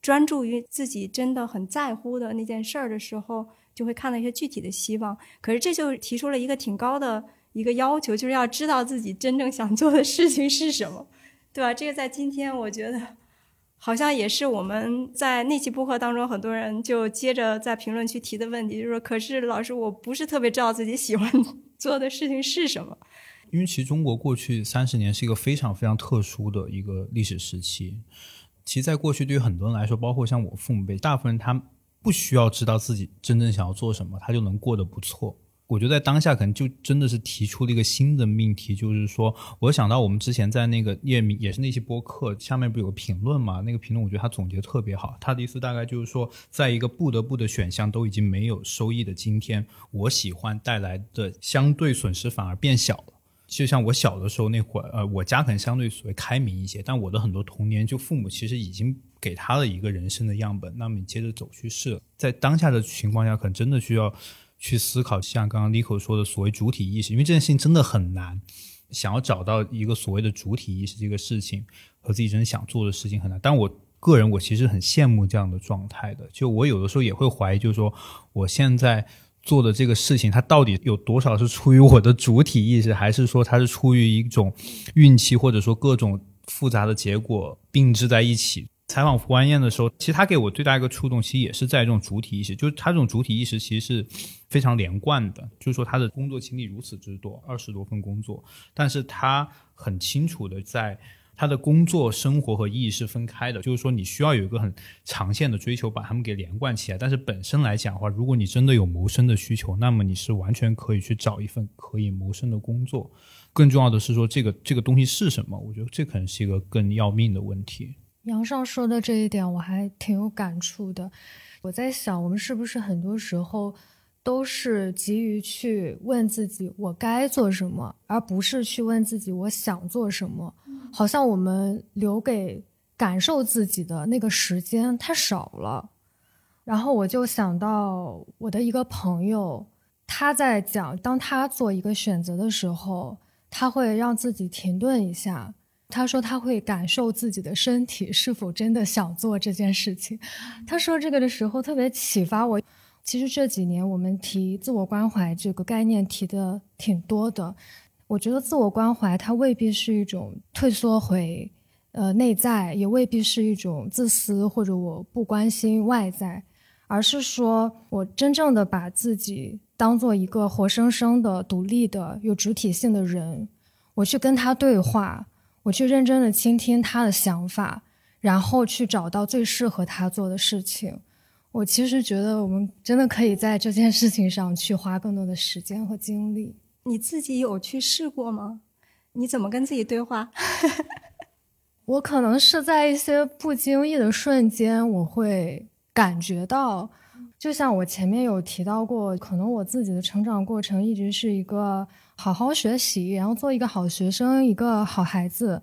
专注于自己真的很在乎的那件事儿的时候，就会看到一些具体的希望。可是这就提出了一个挺高的一个要求，就是要知道自己真正想做的事情是什么，对吧？这个在今天，我觉得。好像也是我们在那期播客当中，很多人就接着在评论区提的问题，就是说，可是老师，我不是特别知道自己喜欢 [laughs] 做的事情是什么。因为其实中国过去三十年是一个非常非常特殊的一个历史时期。其实，在过去对于很多人来说，包括像我父母辈，大部分人他不需要知道自己真正想要做什么，他就能过得不错。我觉得在当下可能就真的是提出了一个新的命题，就是说，我想到我们之前在那个页面也是那些播客下面不有个评论嘛？那个评论我觉得他总结特别好，他的意思大概就是说，在一个不得不的选项都已经没有收益的今天，我喜欢带来的相对损失反而变小了。就像我小的时候那会儿，呃，我家可能相对所谓开明一些，但我的很多童年，就父母其实已经给他了一个人生的样本，那么你接着走去试，在当下的情况下，可能真的需要。去思考，像刚刚 Nico 说的所谓主体意识，因为这件事情真的很难。想要找到一个所谓的主体意识，这个事情和自己真想做的事情很难。但我个人，我其实很羡慕这样的状态的。就我有的时候也会怀疑，就是说我现在做的这个事情，它到底有多少是出于我的主体意识，还是说它是出于一种运气，或者说各种复杂的结果并置在一起。采访胡安燕的时候，其实他给我最大一个触动，其实也是在这种主体意识，就是他这种主体意识其实是非常连贯的。就是说，他的工作经历如此之多，二十多份工作，但是他很清楚的在他的工作、生活和意义是分开的。就是说，你需要有一个很长线的追求，把他们给连贯起来。但是本身来讲的话，如果你真的有谋生的需求，那么你是完全可以去找一份可以谋生的工作。更重要的是说，这个这个东西是什么？我觉得这可能是一个更要命的问题。杨少说的这一点我还挺有感触的。我在想，我们是不是很多时候都是急于去问自己我该做什么，而不是去问自己我想做什么？好像我们留给感受自己的那个时间太少了。然后我就想到我的一个朋友，他在讲，当他做一个选择的时候，他会让自己停顿一下。他说他会感受自己的身体是否真的想做这件事情。他说这个的时候特别启发我。其实这几年我们提自我关怀这个概念提的挺多的。我觉得自我关怀它未必是一种退缩回呃内在，也未必是一种自私或者我不关心外在，而是说我真正的把自己当做一个活生生的、独立的、有主体性的人，我去跟他对话。我去认真的倾听他的想法，然后去找到最适合他做的事情。我其实觉得我们真的可以在这件事情上去花更多的时间和精力。你自己有去试过吗？你怎么跟自己对话？[laughs] 我可能是在一些不经意的瞬间，我会感觉到，就像我前面有提到过，可能我自己的成长过程一直是一个好好学习，然后做一个好学生，一个好孩子。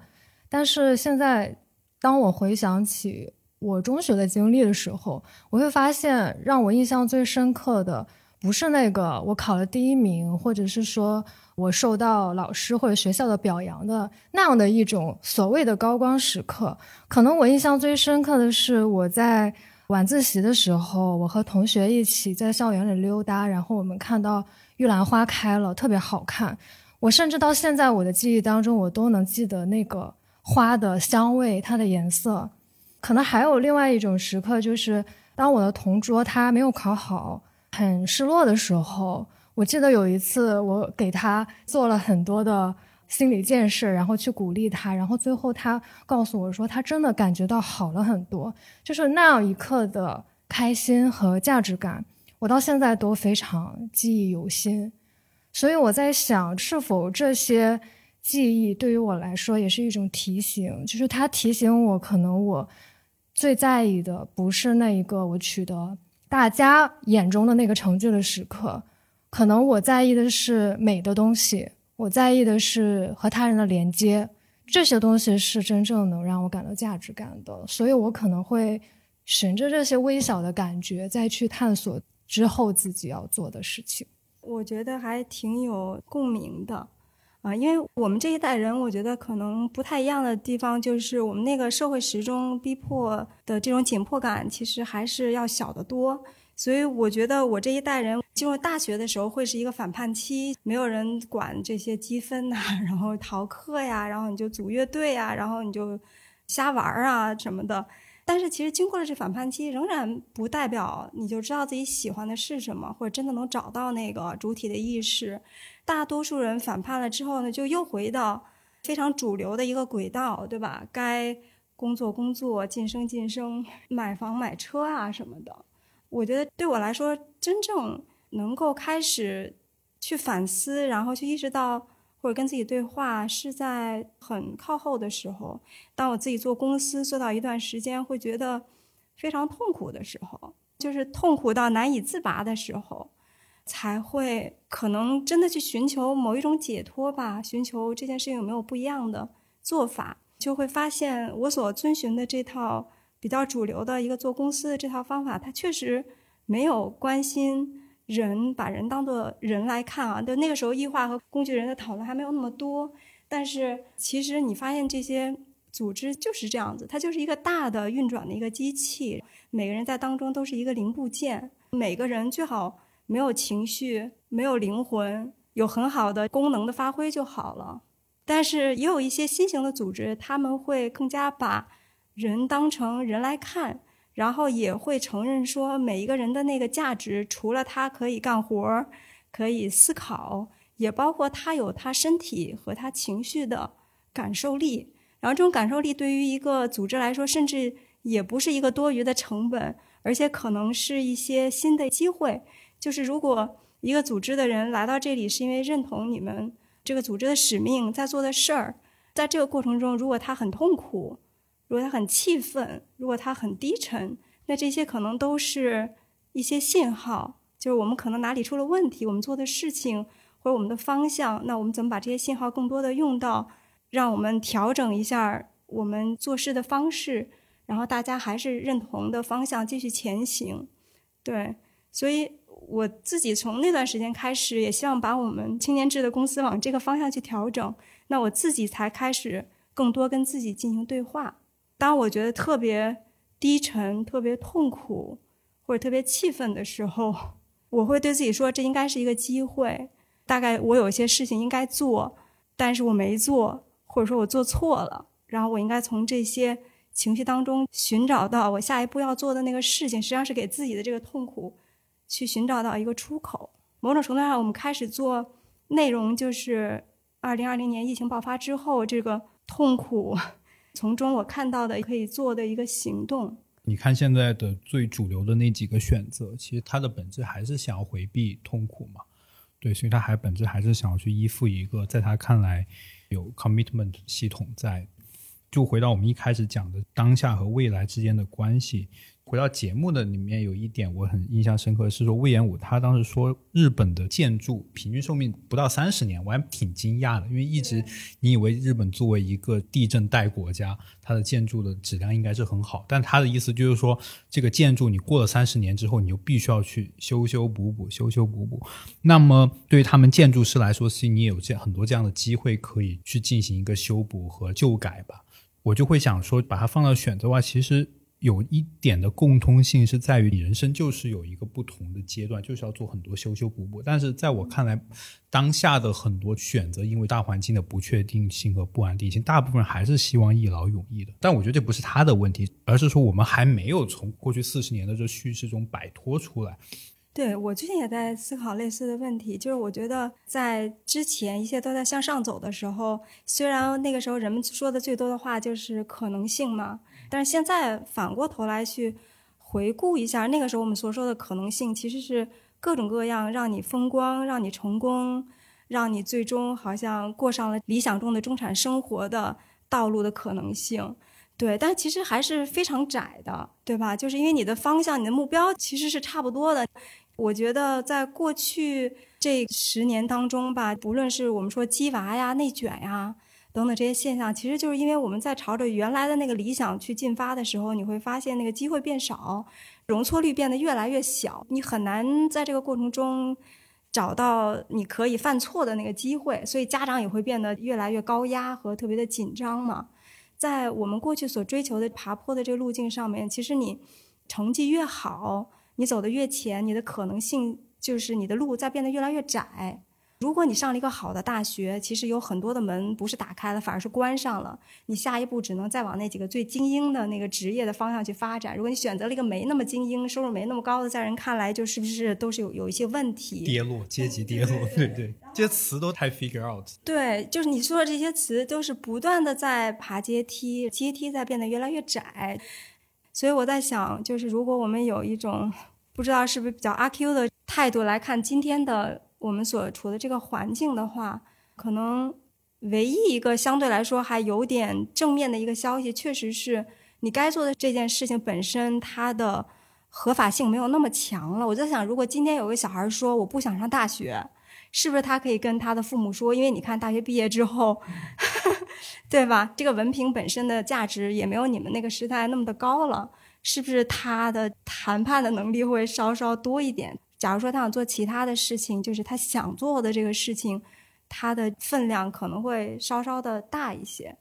但是现在，当我回想起我中学的经历的时候，我会发现，让我印象最深刻的不是那个我考了第一名，或者是说我受到老师或者学校的表扬的那样的一种所谓的高光时刻。可能我印象最深刻的是我在。晚自习的时候，我和同学一起在校园里溜达，然后我们看到玉兰花开了，特别好看。我甚至到现在我的记忆当中，我都能记得那个花的香味，它的颜色。可能还有另外一种时刻，就是当我的同桌他没有考好，很失落的时候，我记得有一次我给他做了很多的。心理建设，然后去鼓励他，然后最后他告诉我说，他真的感觉到好了很多，就是那样一刻的开心和价值感，我到现在都非常记忆犹新。所以我在想，是否这些记忆对于我来说也是一种提醒，就是它提醒我，可能我最在意的不是那一个我取得大家眼中的那个成绩的时刻，可能我在意的是美的东西。我在意的是和他人的连接，这些东西是真正能让我感到价值感的，所以我可能会循着这些微小的感觉，再去探索之后自己要做的事情。我觉得还挺有共鸣的，啊，因为我们这一代人，我觉得可能不太一样的地方，就是我们那个社会时钟逼迫的这种紧迫感，其实还是要小得多。所以我觉得我这一代人进入大学的时候会是一个反叛期，没有人管这些积分呐，[laughs] 然后逃课呀，然后你就组乐队呀，然后你就瞎玩儿啊什么的。但是其实经过了这反叛期，仍然不代表你就知道自己喜欢的是什么，或者真的能找到那个主体的意识。大多数人反叛了之后呢，就又回到非常主流的一个轨道，对吧？该工作工作，晋升晋升，买房买车啊什么的。我觉得对我来说，真正能够开始去反思，然后去意识到或者跟自己对话，是在很靠后的时候。当我自己做公司做到一段时间，会觉得非常痛苦的时候，就是痛苦到难以自拔的时候，才会可能真的去寻求某一种解脱吧，寻求这件事情有没有不一样的做法，就会发现我所遵循的这套。比较主流的一个做公司的这套方法，它确实没有关心人，把人当做人来看啊。就那个时候，异化和工具人的讨论还没有那么多。但是，其实你发现这些组织就是这样子，它就是一个大的运转的一个机器，每个人在当中都是一个零部件。每个人最好没有情绪，没有灵魂，有很好的功能的发挥就好了。但是，也有一些新型的组织，他们会更加把。人当成人来看，然后也会承认说，每一个人的那个价值，除了他可以干活、可以思考，也包括他有他身体和他情绪的感受力。然后这种感受力对于一个组织来说，甚至也不是一个多余的成本，而且可能是一些新的机会。就是如果一个组织的人来到这里，是因为认同你们这个组织的使命，在做的事儿，在这个过程中，如果他很痛苦。如果他很气愤，如果他很低沉，那这些可能都是一些信号，就是我们可能哪里出了问题，我们做的事情或者我们的方向，那我们怎么把这些信号更多的用到，让我们调整一下我们做事的方式，然后大家还是认同的方向继续前行。对，所以我自己从那段时间开始，也希望把我们青年制的公司往这个方向去调整，那我自己才开始更多跟自己进行对话。当我觉得特别低沉、特别痛苦或者特别气愤的时候，我会对自己说：“这应该是一个机会。大概我有一些事情应该做，但是我没做，或者说我做错了。然后我应该从这些情绪当中寻找到我下一步要做的那个事情。实际上是给自己的这个痛苦去寻找到一个出口。某种程度上，我们开始做内容，就是二零二零年疫情爆发之后，这个痛苦。”从中我看到的可以做的一个行动。你看现在的最主流的那几个选择，其实它的本质还是想要回避痛苦嘛？对，所以它还本质还是想要去依附一个在他看来有 commitment 系统在。就回到我们一开始讲的当下和未来之间的关系，回到节目的里面，有一点我很印象深刻，是说魏延武他当时说日本的建筑平均寿命不到三十年，我还挺惊讶的，因为一直你以为日本作为一个地震带国家，它的建筑的质量应该是很好，但他的意思就是说，这个建筑你过了三十年之后，你就必须要去修修补补，修修补补。那么对于他们建筑师来说，是你有这很多这样的机会可以去进行一个修补和旧改吧。我就会想说，把它放到选择的话，其实。有一点的共通性是在于，你人生就是有一个不同的阶段，就是要做很多修修补补。但是在我看来，当下的很多选择，因为大环境的不确定性和不安定性，大部分还是希望一劳永逸的。但我觉得这不是他的问题，而是说我们还没有从过去四十年的这叙事中摆脱出来。对我最近也在思考类似的问题，就是我觉得在之前一切都在向上走的时候，虽然那个时候人们说的最多的话就是可能性嘛。但是现在反过头来去回顾一下，那个时候我们所说的可能性，其实是各种各样让你风光、让你成功、让你最终好像过上了理想中的中产生活的道路的可能性。对，但其实还是非常窄的，对吧？就是因为你的方向、你的目标其实是差不多的。我觉得在过去这十年当中吧，不论是我们说鸡娃呀、内卷呀。等等这些现象，其实就是因为我们在朝着原来的那个理想去进发的时候，你会发现那个机会变少，容错率变得越来越小，你很难在这个过程中找到你可以犯错的那个机会，所以家长也会变得越来越高压和特别的紧张嘛。在我们过去所追求的爬坡的这个路径上面，其实你成绩越好，你走得越前，你的可能性就是你的路在变得越来越窄。如果你上了一个好的大学，其实有很多的门不是打开了，反而是关上了。你下一步只能再往那几个最精英的那个职业的方向去发展。如果你选择了一个没那么精英、收入没那么高的，在人看来就是不是都是有有一些问题？跌落阶级跌落，对对，这些词都太 figure out。对，就是你说的这些词都是不断的在爬阶梯，阶梯在变得越来越窄。所以我在想，就是如果我们有一种不知道是不是比较阿 Q 的态度来看今天的。我们所处的这个环境的话，可能唯一一个相对来说还有点正面的一个消息，确实是你该做的这件事情本身它的合法性没有那么强了。我在想，如果今天有个小孩说我不想上大学，是不是他可以跟他的父母说？因为你看大学毕业之后，[laughs] 对吧？这个文凭本身的价值也没有你们那个时代那么的高了，是不是他的谈判的能力会稍稍多一点？假如说他想做其他的事情，就是他想做的这个事情，他的分量可能会稍稍的大一些。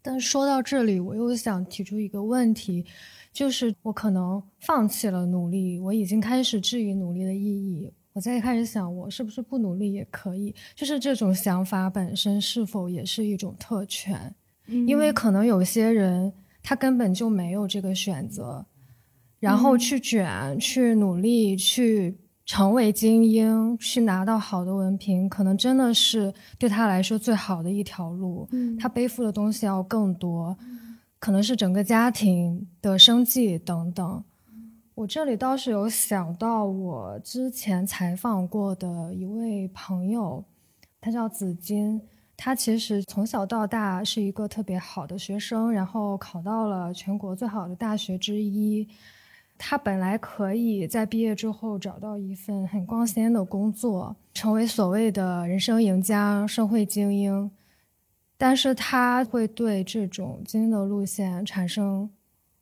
但说到这里，我又想提出一个问题，就是我可能放弃了努力，我已经开始质疑努力的意义。我再开始想，我是不是不努力也可以？就是这种想法本身是否也是一种特权？因为可能有些人他根本就没有这个选择。然后去卷，去努力，去成为精英，去拿到好的文凭，可能真的是对他来说最好的一条路。嗯，他背负的东西要更多，可能是整个家庭的生计等等。我这里倒是有想到我之前采访过的一位朋友，他叫紫金，他其实从小到大是一个特别好的学生，然后考到了全国最好的大学之一。他本来可以在毕业之后找到一份很光鲜的工作，成为所谓的人生赢家、社会精英，但是他会对这种精英的路线产生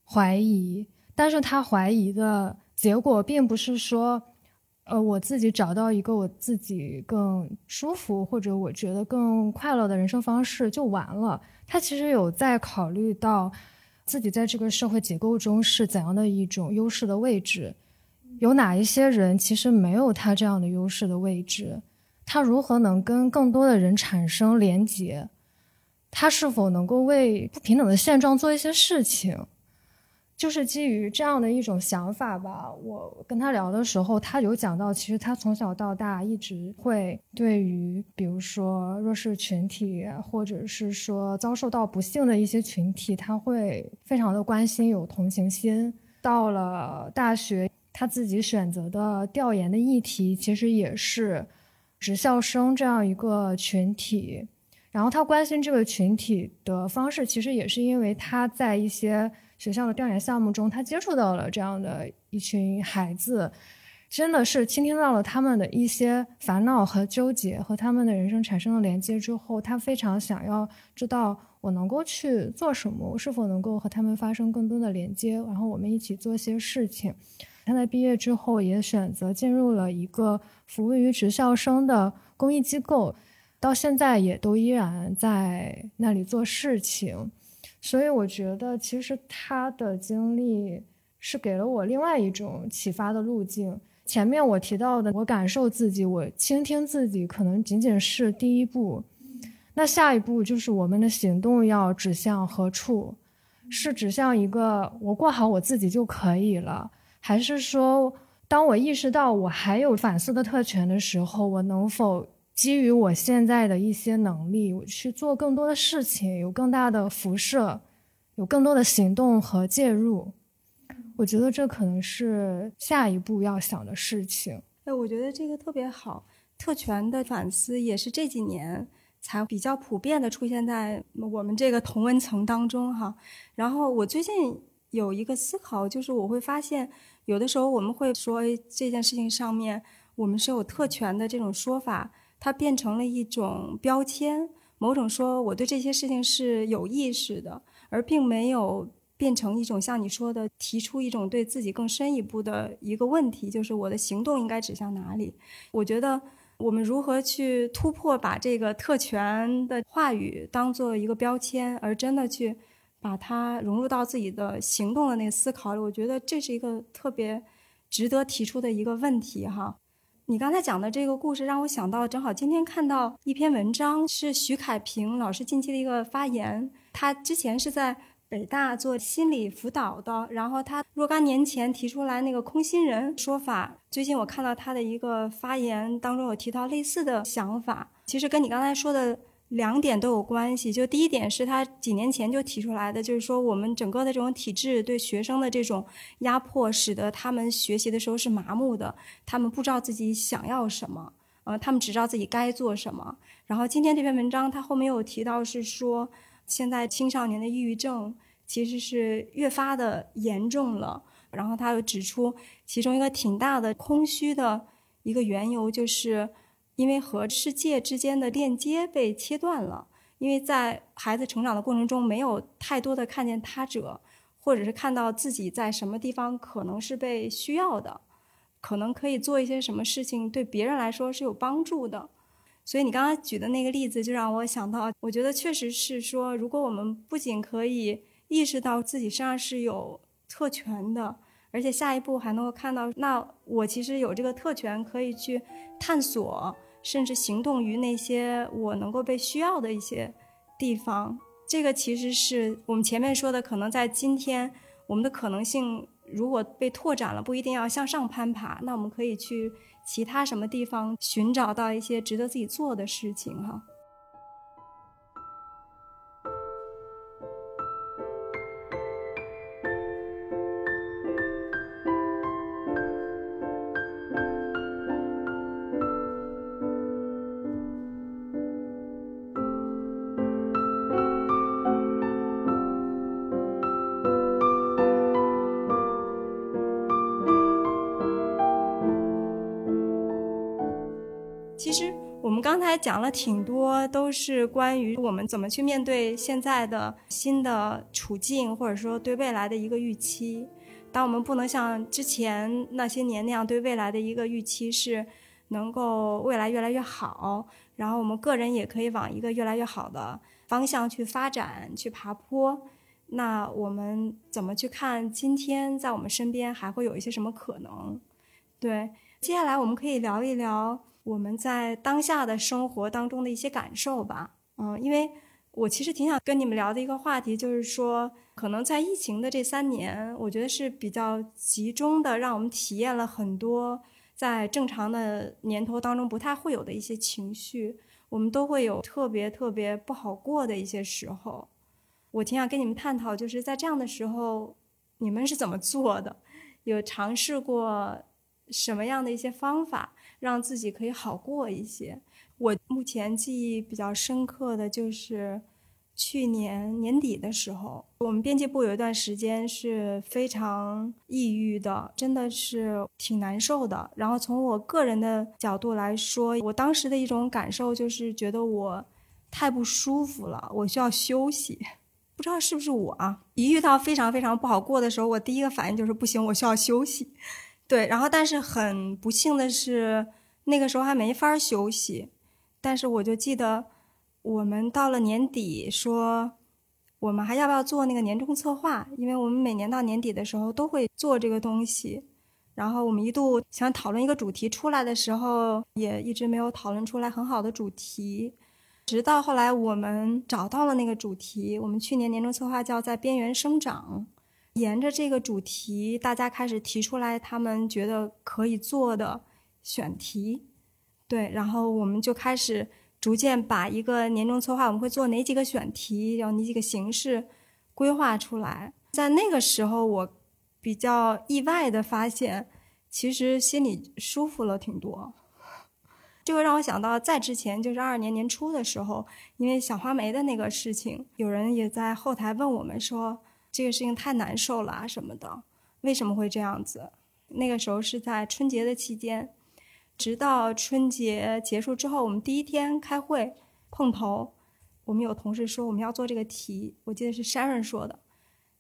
怀疑。但是他怀疑的结果并不是说，呃，我自己找到一个我自己更舒服或者我觉得更快乐的人生方式就完了。他其实有在考虑到。自己在这个社会结构中是怎样的一种优势的位置？有哪一些人其实没有他这样的优势的位置？他如何能跟更多的人产生连结？他是否能够为不平等的现状做一些事情？就是基于这样的一种想法吧，我跟他聊的时候，他有讲到，其实他从小到大一直会对于，比如说弱势群体，或者是说遭受到不幸的一些群体，他会非常的关心，有同情心。到了大学，他自己选择的调研的议题，其实也是职校生这样一个群体。然后他关心这个群体的方式，其实也是因为他在一些。学校的调研项目中，他接触到了这样的一群孩子，真的是倾听到了他们的一些烦恼和纠结，和他们的人生产生了连接之后，他非常想要知道我能够去做什么，是否能够和他们发生更多的连接，然后我们一起做些事情。他在毕业之后也选择进入了一个服务于职校生的公益机构，到现在也都依然在那里做事情。所以我觉得，其实他的经历是给了我另外一种启发的路径。前面我提到的，我感受自己，我倾听自己，可能仅仅是第一步。那下一步就是我们的行动要指向何处？是指向一个我过好我自己就可以了。还是说，当我意识到我还有反思的特权的时候，我能否基于我现在的一些能力，我去做更多的事情，有更大的辐射，有更多的行动和介入？我觉得这可能是下一步要想的事情。哎，我觉得这个特别好。特权的反思也是这几年才比较普遍的出现在我们这个同温层当中哈。然后我最近有一个思考，就是我会发现。有的时候我们会说这件事情上面我们是有特权的这种说法，它变成了一种标签，某种说我对这些事情是有意识的，而并没有变成一种像你说的提出一种对自己更深一步的一个问题，就是我的行动应该指向哪里？我觉得我们如何去突破把这个特权的话语当做一个标签，而真的去。把它融入到自己的行动的那个思考里，我觉得这是一个特别值得提出的一个问题哈。你刚才讲的这个故事让我想到，正好今天看到一篇文章，是徐凯平老师近期的一个发言。他之前是在北大做心理辅导的，然后他若干年前提出来那个空心人说法。最近我看到他的一个发言当中有提到类似的想法，其实跟你刚才说的。两点都有关系，就第一点是他几年前就提出来的，就是说我们整个的这种体制对学生的这种压迫，使得他们学习的时候是麻木的，他们不知道自己想要什么，呃，他们只知道自己该做什么。然后今天这篇文章他后面有提到是说，现在青少年的抑郁症其实是越发的严重了。然后他又指出，其中一个挺大的空虚的一个缘由就是。因为和世界之间的链接被切断了，因为在孩子成长的过程中，没有太多的看见他者，或者是看到自己在什么地方可能是被需要的，可能可以做一些什么事情，对别人来说是有帮助的。所以你刚刚举的那个例子，就让我想到，我觉得确实是说，如果我们不仅可以意识到自己身上是有特权的。而且下一步还能够看到，那我其实有这个特权，可以去探索，甚至行动于那些我能够被需要的一些地方。这个其实是我们前面说的，可能在今天我们的可能性如果被拓展了，不一定要向上攀爬，那我们可以去其他什么地方寻找到一些值得自己做的事情，哈。才讲了挺多，都是关于我们怎么去面对现在的新的处境，或者说对未来的一个预期。当我们不能像之前那些年那样对未来的一个预期是能够未来越来越好，然后我们个人也可以往一个越来越好的方向去发展、去爬坡。那我们怎么去看今天在我们身边还会有一些什么可能？对，接下来我们可以聊一聊。我们在当下的生活当中的一些感受吧，嗯，因为我其实挺想跟你们聊的一个话题，就是说，可能在疫情的这三年，我觉得是比较集中的，让我们体验了很多在正常的年头当中不太会有的一些情绪，我们都会有特别特别不好过的一些时候。我挺想跟你们探讨，就是在这样的时候，你们是怎么做的？有尝试过什么样的一些方法？让自己可以好过一些。我目前记忆比较深刻的就是，去年年底的时候，我们编辑部有一段时间是非常抑郁的，真的是挺难受的。然后从我个人的角度来说，我当时的一种感受就是觉得我太不舒服了，我需要休息。不知道是不是我啊？一遇到非常非常不好过的时候，我第一个反应就是不行，我需要休息。对，然后但是很不幸的是，那个时候还没法休息。但是我就记得。我们到了年底，说我们还要不要做那个年终策划？因为我们每年到年底的时候都会做这个东西。然后我们一度想讨论一个主题出来的时候，也一直没有讨论出来很好的主题。直到后来我们找到了那个主题，我们去年年终策划叫在边缘生长。沿着这个主题，大家开始提出来他们觉得可以做的选题。对，然后我们就开始。逐渐把一个年终策划，我们会做哪几个选题，然后哪几个形式规划出来。在那个时候，我比较意外的发现，其实心里舒服了挺多。这个让我想到，在之前就是二二年年初的时候，因为小花梅的那个事情，有人也在后台问我们说，这个事情太难受了什么的，为什么会这样子？那个时候是在春节的期间。直到春节结束之后，我们第一天开会碰头，我们有同事说我们要做这个题，我记得是 Sharon 说的，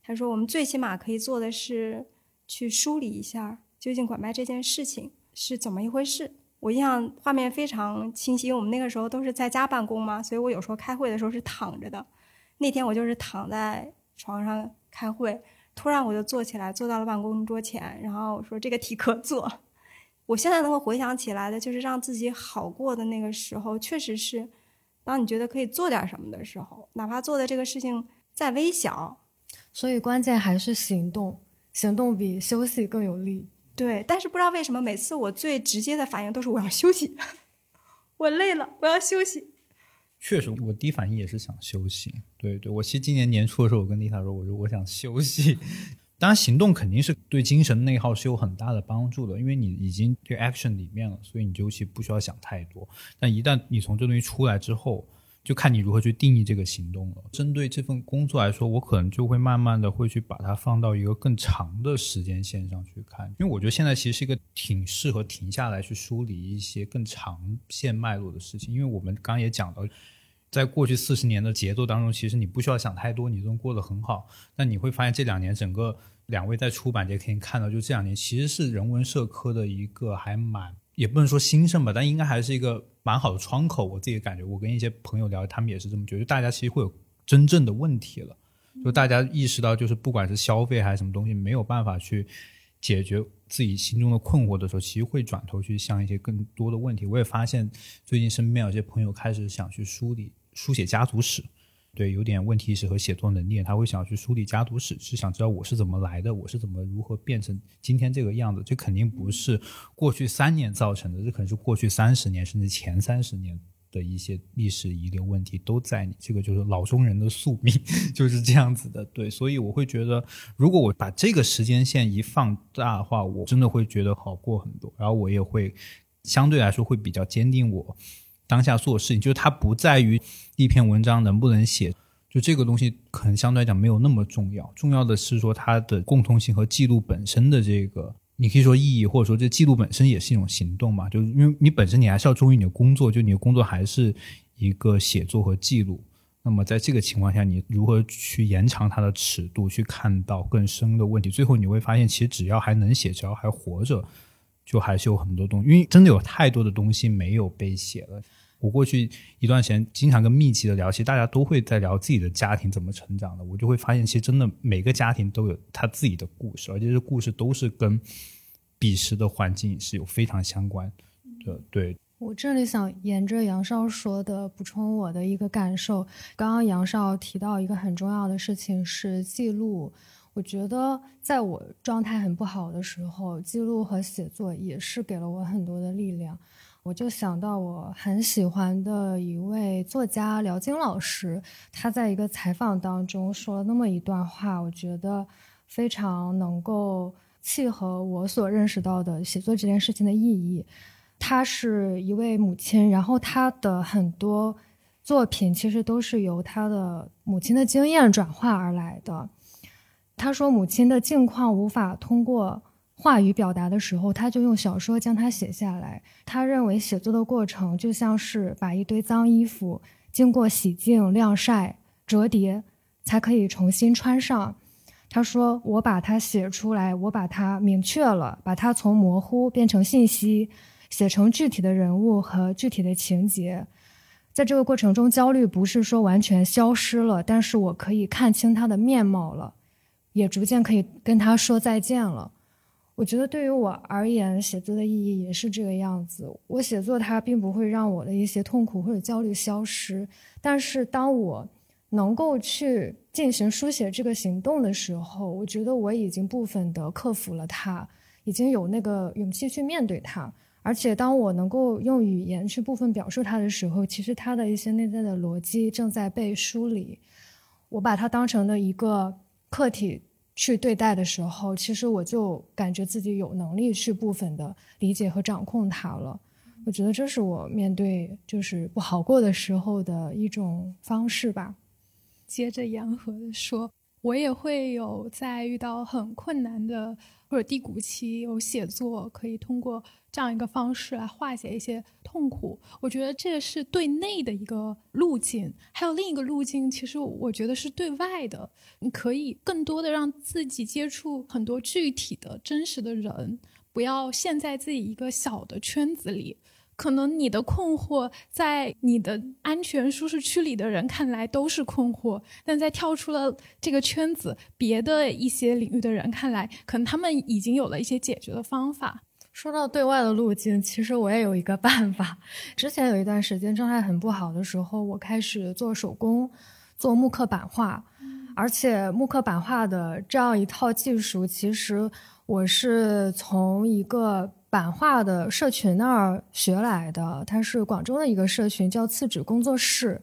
他说我们最起码可以做的是去梳理一下究竟拐卖这件事情是怎么一回事。我印象画面非常清晰，我们那个时候都是在家办公嘛，所以我有时候开会的时候是躺着的。那天我就是躺在床上开会，突然我就坐起来，坐到了办公桌前，然后我说这个题可做。我现在能够回想起来的，就是让自己好过的那个时候，确实是，当你觉得可以做点什么的时候，哪怕做的这个事情再微小。所以关键还是行动，行动比休息更有力。对，但是不知道为什么，每次我最直接的反应都是我要休息，[laughs] 我累了，我要休息。确实，我第一反应也是想休息。对对，我其实今年年初的时候，我跟丽塔说，我说我想休息。[laughs] 当然，行动肯定是对精神内耗是有很大的帮助的，因为你已经这个 action 里面了，所以你就其实不需要想太多。但一旦你从这东西出来之后，就看你如何去定义这个行动了。针对这份工作来说，我可能就会慢慢的会去把它放到一个更长的时间线上去看，因为我觉得现在其实是一个挺适合停下来去梳理一些更长线脉络的事情。因为我们刚刚也讲到，在过去四十年的节奏当中，其实你不需要想太多，你都能过得很好。但你会发现这两年整个。两位在出版界可以看到，就这两年其实是人文社科的一个还蛮，也不能说兴盛吧，但应该还是一个蛮好的窗口。我自己感觉，我跟一些朋友聊，他们也是这么觉得。大家其实会有真正的问题了，就大家意识到，就是不管是消费还是什么东西，没有办法去解决自己心中的困惑的时候，其实会转头去想一些更多的问题。我也发现，最近身边有些朋友开始想去梳理、书写家族史。对，有点问题意识和写作能力，他会想要去梳理家族史，是想知道我是怎么来的，我是怎么如何变成今天这个样子。这肯定不是过去三年造成的，这可能是过去三十年甚至前三十年的一些历史遗留问题都在你。这个就是老中人的宿命，[laughs] 就是这样子的。对，所以我会觉得，如果我把这个时间线一放大的话，我真的会觉得好过很多。然后我也会相对来说会比较坚定我。当下做事情，就是它不在于一篇文章能不能写，就这个东西可能相对来讲没有那么重要。重要的是说它的共通性和记录本身的这个，你可以说意义，或者说这记录本身也是一种行动嘛。就是因为你本身你还是要忠于你的工作，就你的工作还是一个写作和记录。那么在这个情况下，你如何去延长它的尺度，去看到更深的问题？最后你会发现，其实只要还能写，只要还活着，就还是有很多东西，因为真的有太多的东西没有被写了。我过去一段时间经常跟密集的聊，其实大家都会在聊自己的家庭怎么成长的。我就会发现，其实真的每个家庭都有他自己的故事，而且这故事都是跟彼时的环境是有非常相关的。对我这里想沿着杨少说的补充我的一个感受。刚刚杨少提到一个很重要的事情是记录，我觉得在我状态很不好的时候，记录和写作也是给了我很多的力量。我就想到我很喜欢的一位作家辽金老师，他在一个采访当中说了那么一段话，我觉得非常能够契合我所认识到的写作这件事情的意义。他是一位母亲，然后她的很多作品，其实都是由他的母亲的经验转化而来的。他说，母亲的境况无法通过话语表达的时候，他就用小说将它写下来。他认为写作的过程就像是把一堆脏衣服经过洗净、晾晒、折叠，才可以重新穿上。他说：“我把它写出来，我把它明确了，把它从模糊变成信息，写成具体的人物和具体的情节。在这个过程中，焦虑不是说完全消失了，但是我可以看清他的面貌了，也逐渐可以跟他说再见了。我觉得对于我而言，写作的意义也是这个样子。我写作它并不会让我的一些痛苦或者焦虑消失，但是当我……能够去进行书写这个行动的时候，我觉得我已经部分的克服了它，已经有那个勇气去面对它。而且，当我能够用语言去部分表述它的时候，其实它的一些内在的逻辑正在被梳理。我把它当成了一个客体去对待的时候，其实我就感觉自己有能力去部分的理解和掌控它了。我觉得这是我面对就是不好过的时候的一种方式吧。接着言和的说，我也会有在遇到很困难的或者低谷期，有写作可以通过这样一个方式来化解一些痛苦。我觉得这是对内的一个路径，还有另一个路径，其实我觉得是对外的。你可以更多的让自己接触很多具体的真实的人，不要陷在自己一个小的圈子里。可能你的困惑，在你的安全舒适区里的人看来都是困惑，但在跳出了这个圈子，别的一些领域的人看来，可能他们已经有了一些解决的方法。说到对外的路径，其实我也有一个办法。[laughs] 之前有一段时间状态很不好的时候，我开始做手工，做木刻版画，而且木刻版画的这样一套技术，其实我是从一个。版画的社群那儿学来的，它是广州的一个社群，叫次纸工作室。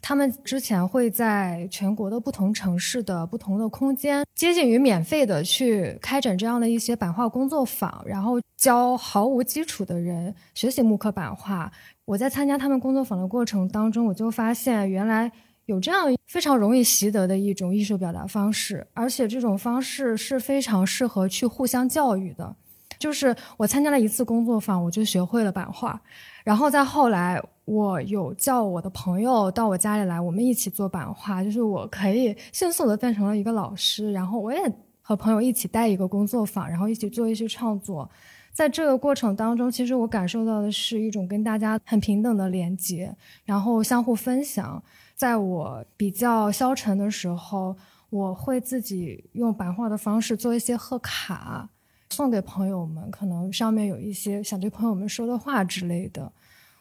他们之前会在全国的不同城市的不同的空间，接近于免费的去开展这样的一些版画工作坊，然后教毫无基础的人学习木刻版画。我在参加他们工作坊的过程当中，我就发现原来有这样非常容易习得的一种艺术表达方式，而且这种方式是非常适合去互相教育的。就是我参加了一次工作坊，我就学会了版画，然后再后来，我有叫我的朋友到我家里来，我们一起做版画。就是我可以迅速的变成了一个老师，然后我也和朋友一起带一个工作坊，然后一起做一些创作。在这个过程当中，其实我感受到的是一种跟大家很平等的连接，然后相互分享。在我比较消沉的时候，我会自己用版画的方式做一些贺卡。送给朋友们，可能上面有一些想对朋友们说的话之类的。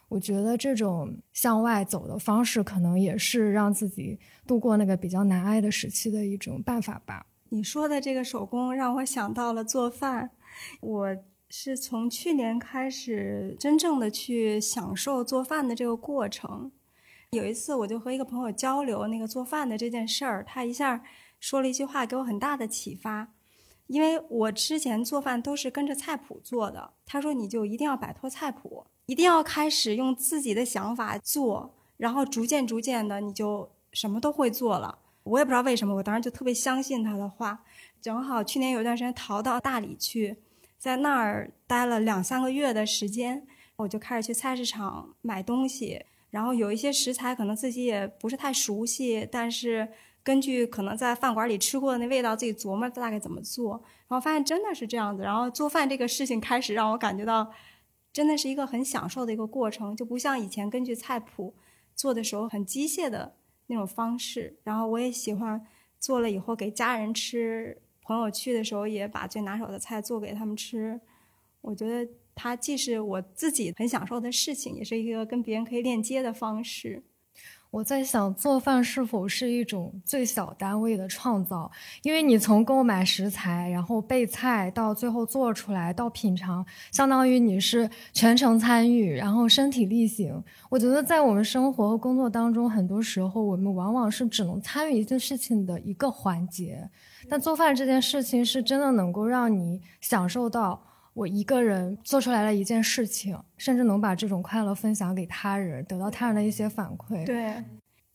我觉得这种向外走的方式，可能也是让自己度过那个比较难挨的时期的一种办法吧。你说的这个手工让我想到了做饭。我是从去年开始真正的去享受做饭的这个过程。有一次，我就和一个朋友交流那个做饭的这件事儿，他一下说了一句话，给我很大的启发。因为我之前做饭都是跟着菜谱做的，他说你就一定要摆脱菜谱，一定要开始用自己的想法做，然后逐渐逐渐的你就什么都会做了。我也不知道为什么，我当时就特别相信他的话。正好去年有一段时间逃到大理去，在那儿待了两三个月的时间，我就开始去菜市场买东西，然后有一些食材可能自己也不是太熟悉，但是。根据可能在饭馆里吃过的那味道，自己琢磨大概怎么做，然后发现真的是这样子。然后做饭这个事情开始让我感觉到，真的是一个很享受的一个过程，就不像以前根据菜谱做的时候很机械的那种方式。然后我也喜欢做了以后给家人吃，朋友去的时候也把最拿手的菜做给他们吃。我觉得它既是我自己很享受的事情，也是一个跟别人可以链接的方式。我在想，做饭是否是一种最小单位的创造？因为你从购买食材，然后备菜，到最后做出来，到品尝，相当于你是全程参与，然后身体力行。我觉得在我们生活和工作当中，很多时候我们往往是只能参与一件事情的一个环节，但做饭这件事情是真的能够让你享受到。我一个人做出来了一件事情，甚至能把这种快乐分享给他人，得到他人的一些反馈。对，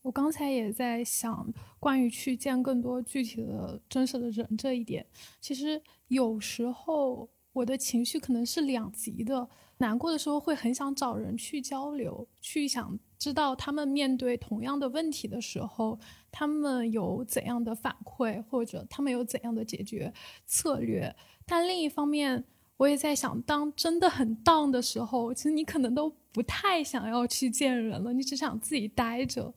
我刚才也在想，关于去见更多具体的、真实的人这一点，其实有时候我的情绪可能是两极的。难过的时候会很想找人去交流，去想知道他们面对同样的问题的时候，他们有怎样的反馈，或者他们有怎样的解决策略。但另一方面，我也在想，当真的很 down 的时候，其实你可能都不太想要去见人了，你只想自己待着。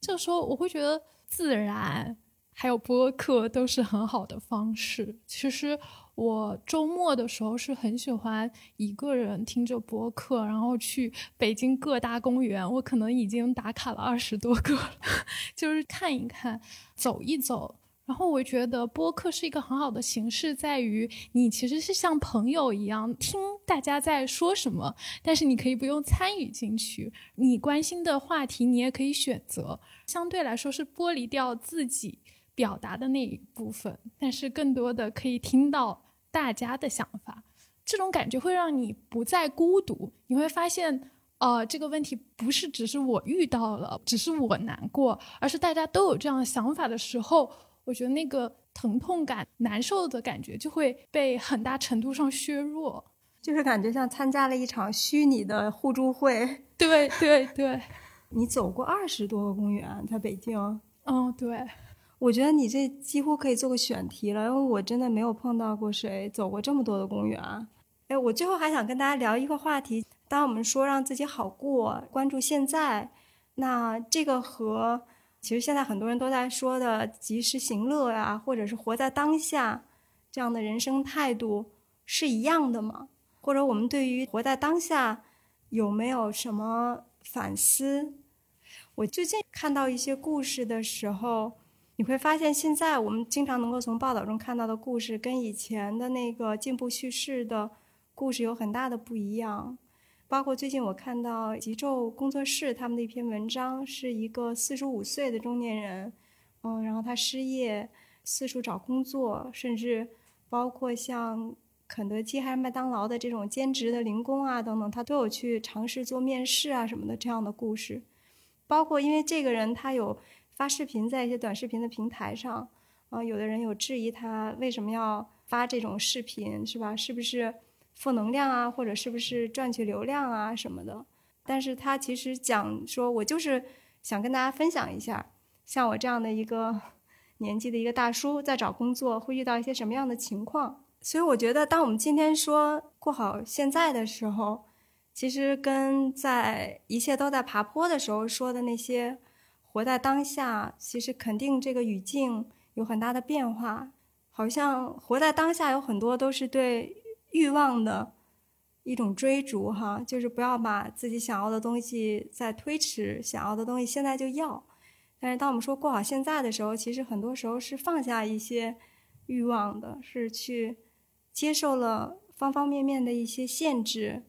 这时候，我会觉得自然还有播客都是很好的方式。其实。我周末的时候是很喜欢一个人听着播客，然后去北京各大公园。我可能已经打卡了二十多个，[laughs] 就是看一看、走一走。然后我觉得播客是一个很好的形式，在于你其实是像朋友一样听大家在说什么，但是你可以不用参与进去。你关心的话题，你也可以选择。相对来说是剥离掉自己。表达的那一部分，但是更多的可以听到大家的想法，这种感觉会让你不再孤独。你会发现，呃，这个问题不是只是我遇到了，只是我难过，而是大家都有这样的想法的时候，我觉得那个疼痛感、难受的感觉就会被很大程度上削弱，就是感觉像参加了一场虚拟的互助会。[laughs] 对对对，[laughs] 你走过二十多个公园，在北京。嗯，对。我觉得你这几乎可以做个选题了，因为我真的没有碰到过谁走过这么多的公园。哎，我最后还想跟大家聊一个话题：当我们说让自己好过，关注现在，那这个和其实现在很多人都在说的及时行乐呀，或者是活在当下这样的人生态度是一样的吗？或者我们对于活在当下有没有什么反思？我最近看到一些故事的时候。你会发现，现在我们经常能够从报道中看到的故事，跟以前的那个进步叙事的故事有很大的不一样。包括最近我看到极昼工作室他们的一篇文章，是一个四十五岁的中年人，嗯，然后他失业，四处找工作，甚至包括像肯德基还是麦当劳的这种兼职的零工啊等等，他都有去尝试做面试啊什么的这样的故事。包括因为这个人他有。发视频在一些短视频的平台上，啊，有的人有质疑他为什么要发这种视频，是吧？是不是负能量啊，或者是不是赚取流量啊什么的？但是他其实讲说，我就是想跟大家分享一下，像我这样的一个 [laughs] 年纪的一个大叔，在找工作会遇到一些什么样的情况。所以我觉得，当我们今天说过好现在的时候，其实跟在一切都在爬坡的时候说的那些。活在当下，其实肯定这个语境有很大的变化。好像活在当下有很多都是对欲望的一种追逐，哈，就是不要把自己想要的东西再推迟，想要的东西现在就要。但是当我们说过好现在的时候，其实很多时候是放下一些欲望的，是去接受了方方面面的一些限制，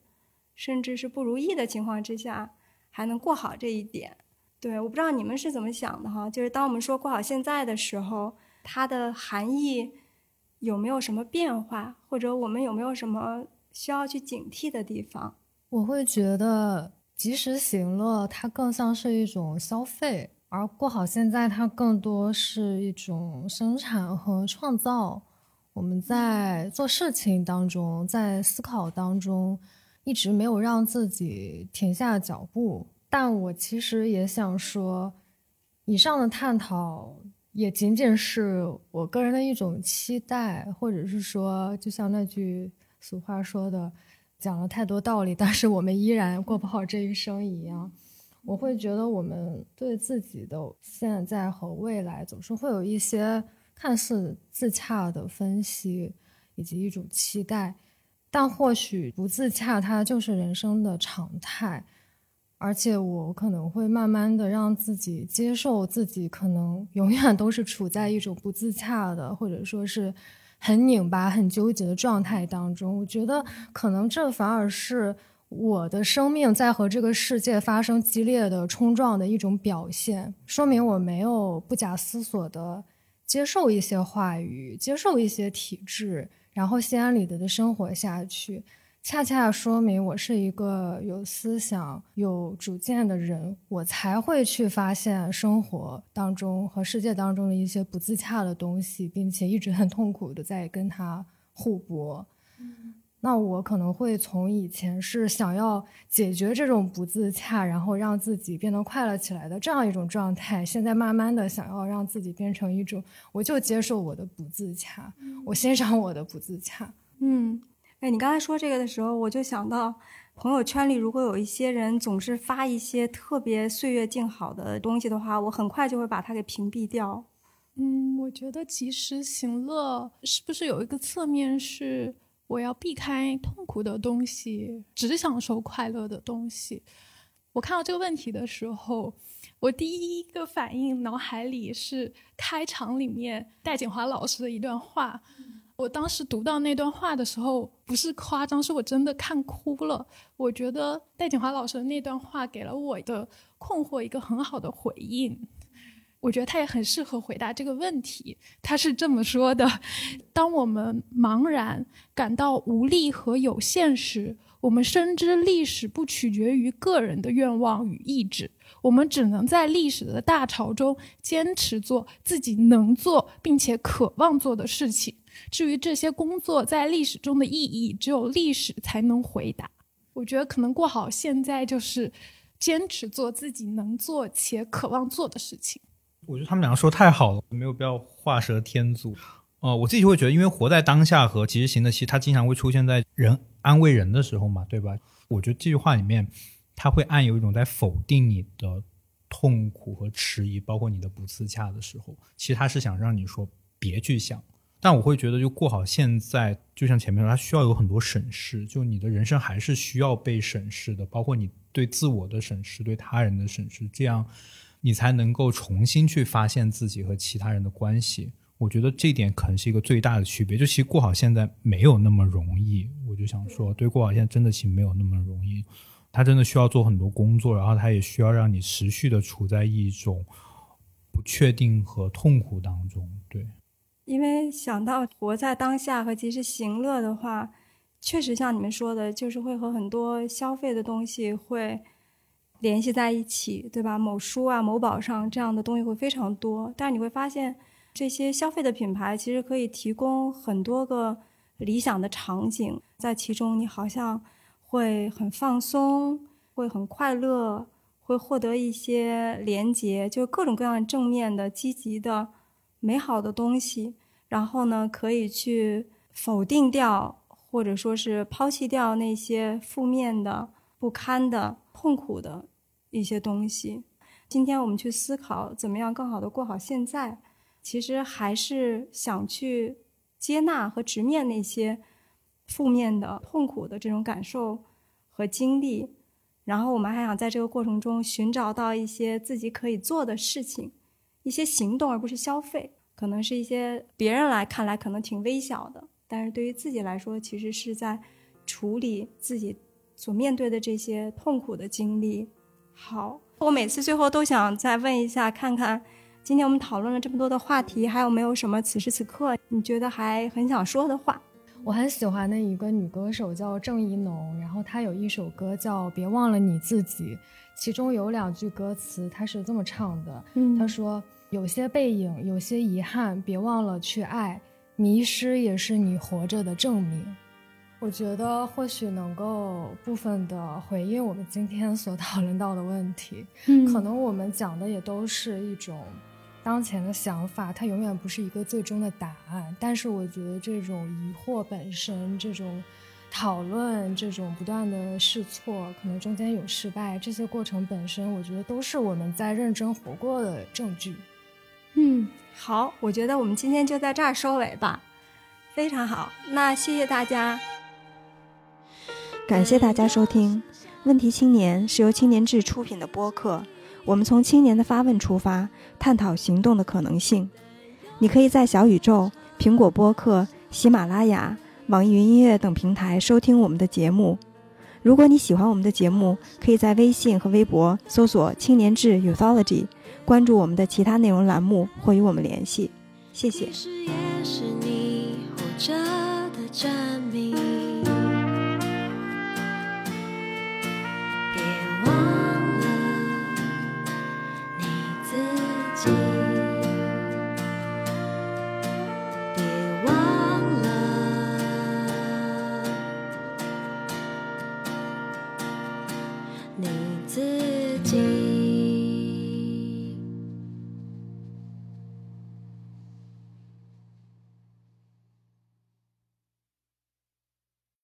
甚至是不如意的情况之下，还能过好这一点。对，我不知道你们是怎么想的哈，就是当我们说过好现在的时候，它的含义有没有什么变化，或者我们有没有什么需要去警惕的地方？我会觉得及时行乐它更像是一种消费，而过好现在它更多是一种生产和创造。我们在做事情当中，在思考当中，一直没有让自己停下脚步。但我其实也想说，以上的探讨也仅仅是我个人的一种期待，或者是说，就像那句俗话说的，讲了太多道理，但是我们依然过不好这一生一样。我会觉得，我们对自己的现在和未来，总是会有一些看似自洽的分析，以及一种期待，但或许不自洽，它就是人生的常态。而且我可能会慢慢的让自己接受自己可能永远都是处在一种不自洽的，或者说是很拧巴、很纠结的状态当中。我觉得可能这反而是我的生命在和这个世界发生激烈的冲撞的一种表现，说明我没有不假思索的接受一些话语，接受一些体制，然后心安理得的生活下去。恰恰说明我是一个有思想、有主见的人，我才会去发现生活当中和世界当中的一些不自洽的东西，并且一直很痛苦的在跟他互搏。那我可能会从以前是想要解决这种不自洽，然后让自己变得快乐起来的这样一种状态，现在慢慢的想要让自己变成一种，我就接受我的不自洽，我欣赏我的不自洽。嗯。哎，你刚才说这个的时候，我就想到朋友圈里如果有一些人总是发一些特别岁月静好的东西的话，我很快就会把它给屏蔽掉。嗯，我觉得及时行乐是不是有一个侧面是我要避开痛苦的东西，只享受快乐的东西？我看到这个问题的时候，我第一个反应脑海里是开场里面戴锦华老师的一段话。我当时读到那段话的时候，不是夸张，是我真的看哭了。我觉得戴锦华老师的那段话给了我的困惑一个很好的回应。我觉得他也很适合回答这个问题。他是这么说的：当我们茫然、感到无力和有限时，我们深知历史不取决于个人的愿望与意志，我们只能在历史的大潮中坚持做自己能做并且渴望做的事情。至于这些工作在历史中的意义，只有历史才能回答。我觉得可能过好现在就是坚持做自己能做且渴望做的事情。我觉得他们两个说太好了，没有必要画蛇添足。呃，我自己就会觉得，因为活在当下和及时行乐，其实它经常会出现在人安慰人的时候嘛，对吧？我觉得这句话里面，它会暗有一种在否定你的痛苦和迟疑，包括你的不自洽的时候，其实他是想让你说别去想。但我会觉得，就过好现在，就像前面说，它需要有很多审视，就你的人生还是需要被审视的，包括你对自我的审视，对他人的审视，这样你才能够重新去发现自己和其他人的关系。我觉得这点可能是一个最大的区别。就其实过好现在没有那么容易，我就想说，对过好现在真的其实没有那么容易，他真的需要做很多工作，然后他也需要让你持续的处在一种不确定和痛苦当中，因为想到活在当下和及时行乐的话，确实像你们说的，就是会和很多消费的东西会联系在一起，对吧？某书啊、某宝上这样的东西会非常多。但是你会发现，这些消费的品牌其实可以提供很多个理想的场景，在其中你好像会很放松，会很快乐，会获得一些连接，就各种各样正面的、积极的。美好的东西，然后呢，可以去否定掉，或者说是抛弃掉那些负面的、不堪的、痛苦的一些东西。今天我们去思考怎么样更好的过好现在，其实还是想去接纳和直面那些负面的、痛苦的这种感受和经历。然后我们还想在这个过程中寻找到一些自己可以做的事情。一些行动，而不是消费，可能是一些别人来看来可能挺微小的，但是对于自己来说，其实是在处理自己所面对的这些痛苦的经历。好，我每次最后都想再问一下，看看今天我们讨论了这么多的话题，还有没有什么此时此刻你觉得还很想说的话？我很喜欢的一个女歌手叫郑怡农，然后她有一首歌叫《别忘了你自己》，其中有两句歌词，她是这么唱的：她说。有些背影，有些遗憾，别忘了去爱。迷失也是你活着的证明。我觉得或许能够部分的回应我们今天所讨论到的问题。嗯，可能我们讲的也都是一种当前的想法，它永远不是一个最终的答案。但是我觉得这种疑惑本身，这种。讨论这种不断的试错，可能中间有失败，这些过程本身，我觉得都是我们在认真活过的证据。嗯，好，我觉得我们今天就在这儿收尾吧。非常好，那谢谢大家，感谢大家收听《问题青年》是由青年志出品的播客。我们从青年的发问出发，探讨行动的可能性。你可以在小宇宙、苹果播客、喜马拉雅。网易云音乐等平台收听我们的节目。如果你喜欢我们的节目，可以在微信和微博搜索“青年志 Youthology”，关注我们的其他内容栏目或与我们联系。谢谢。证明。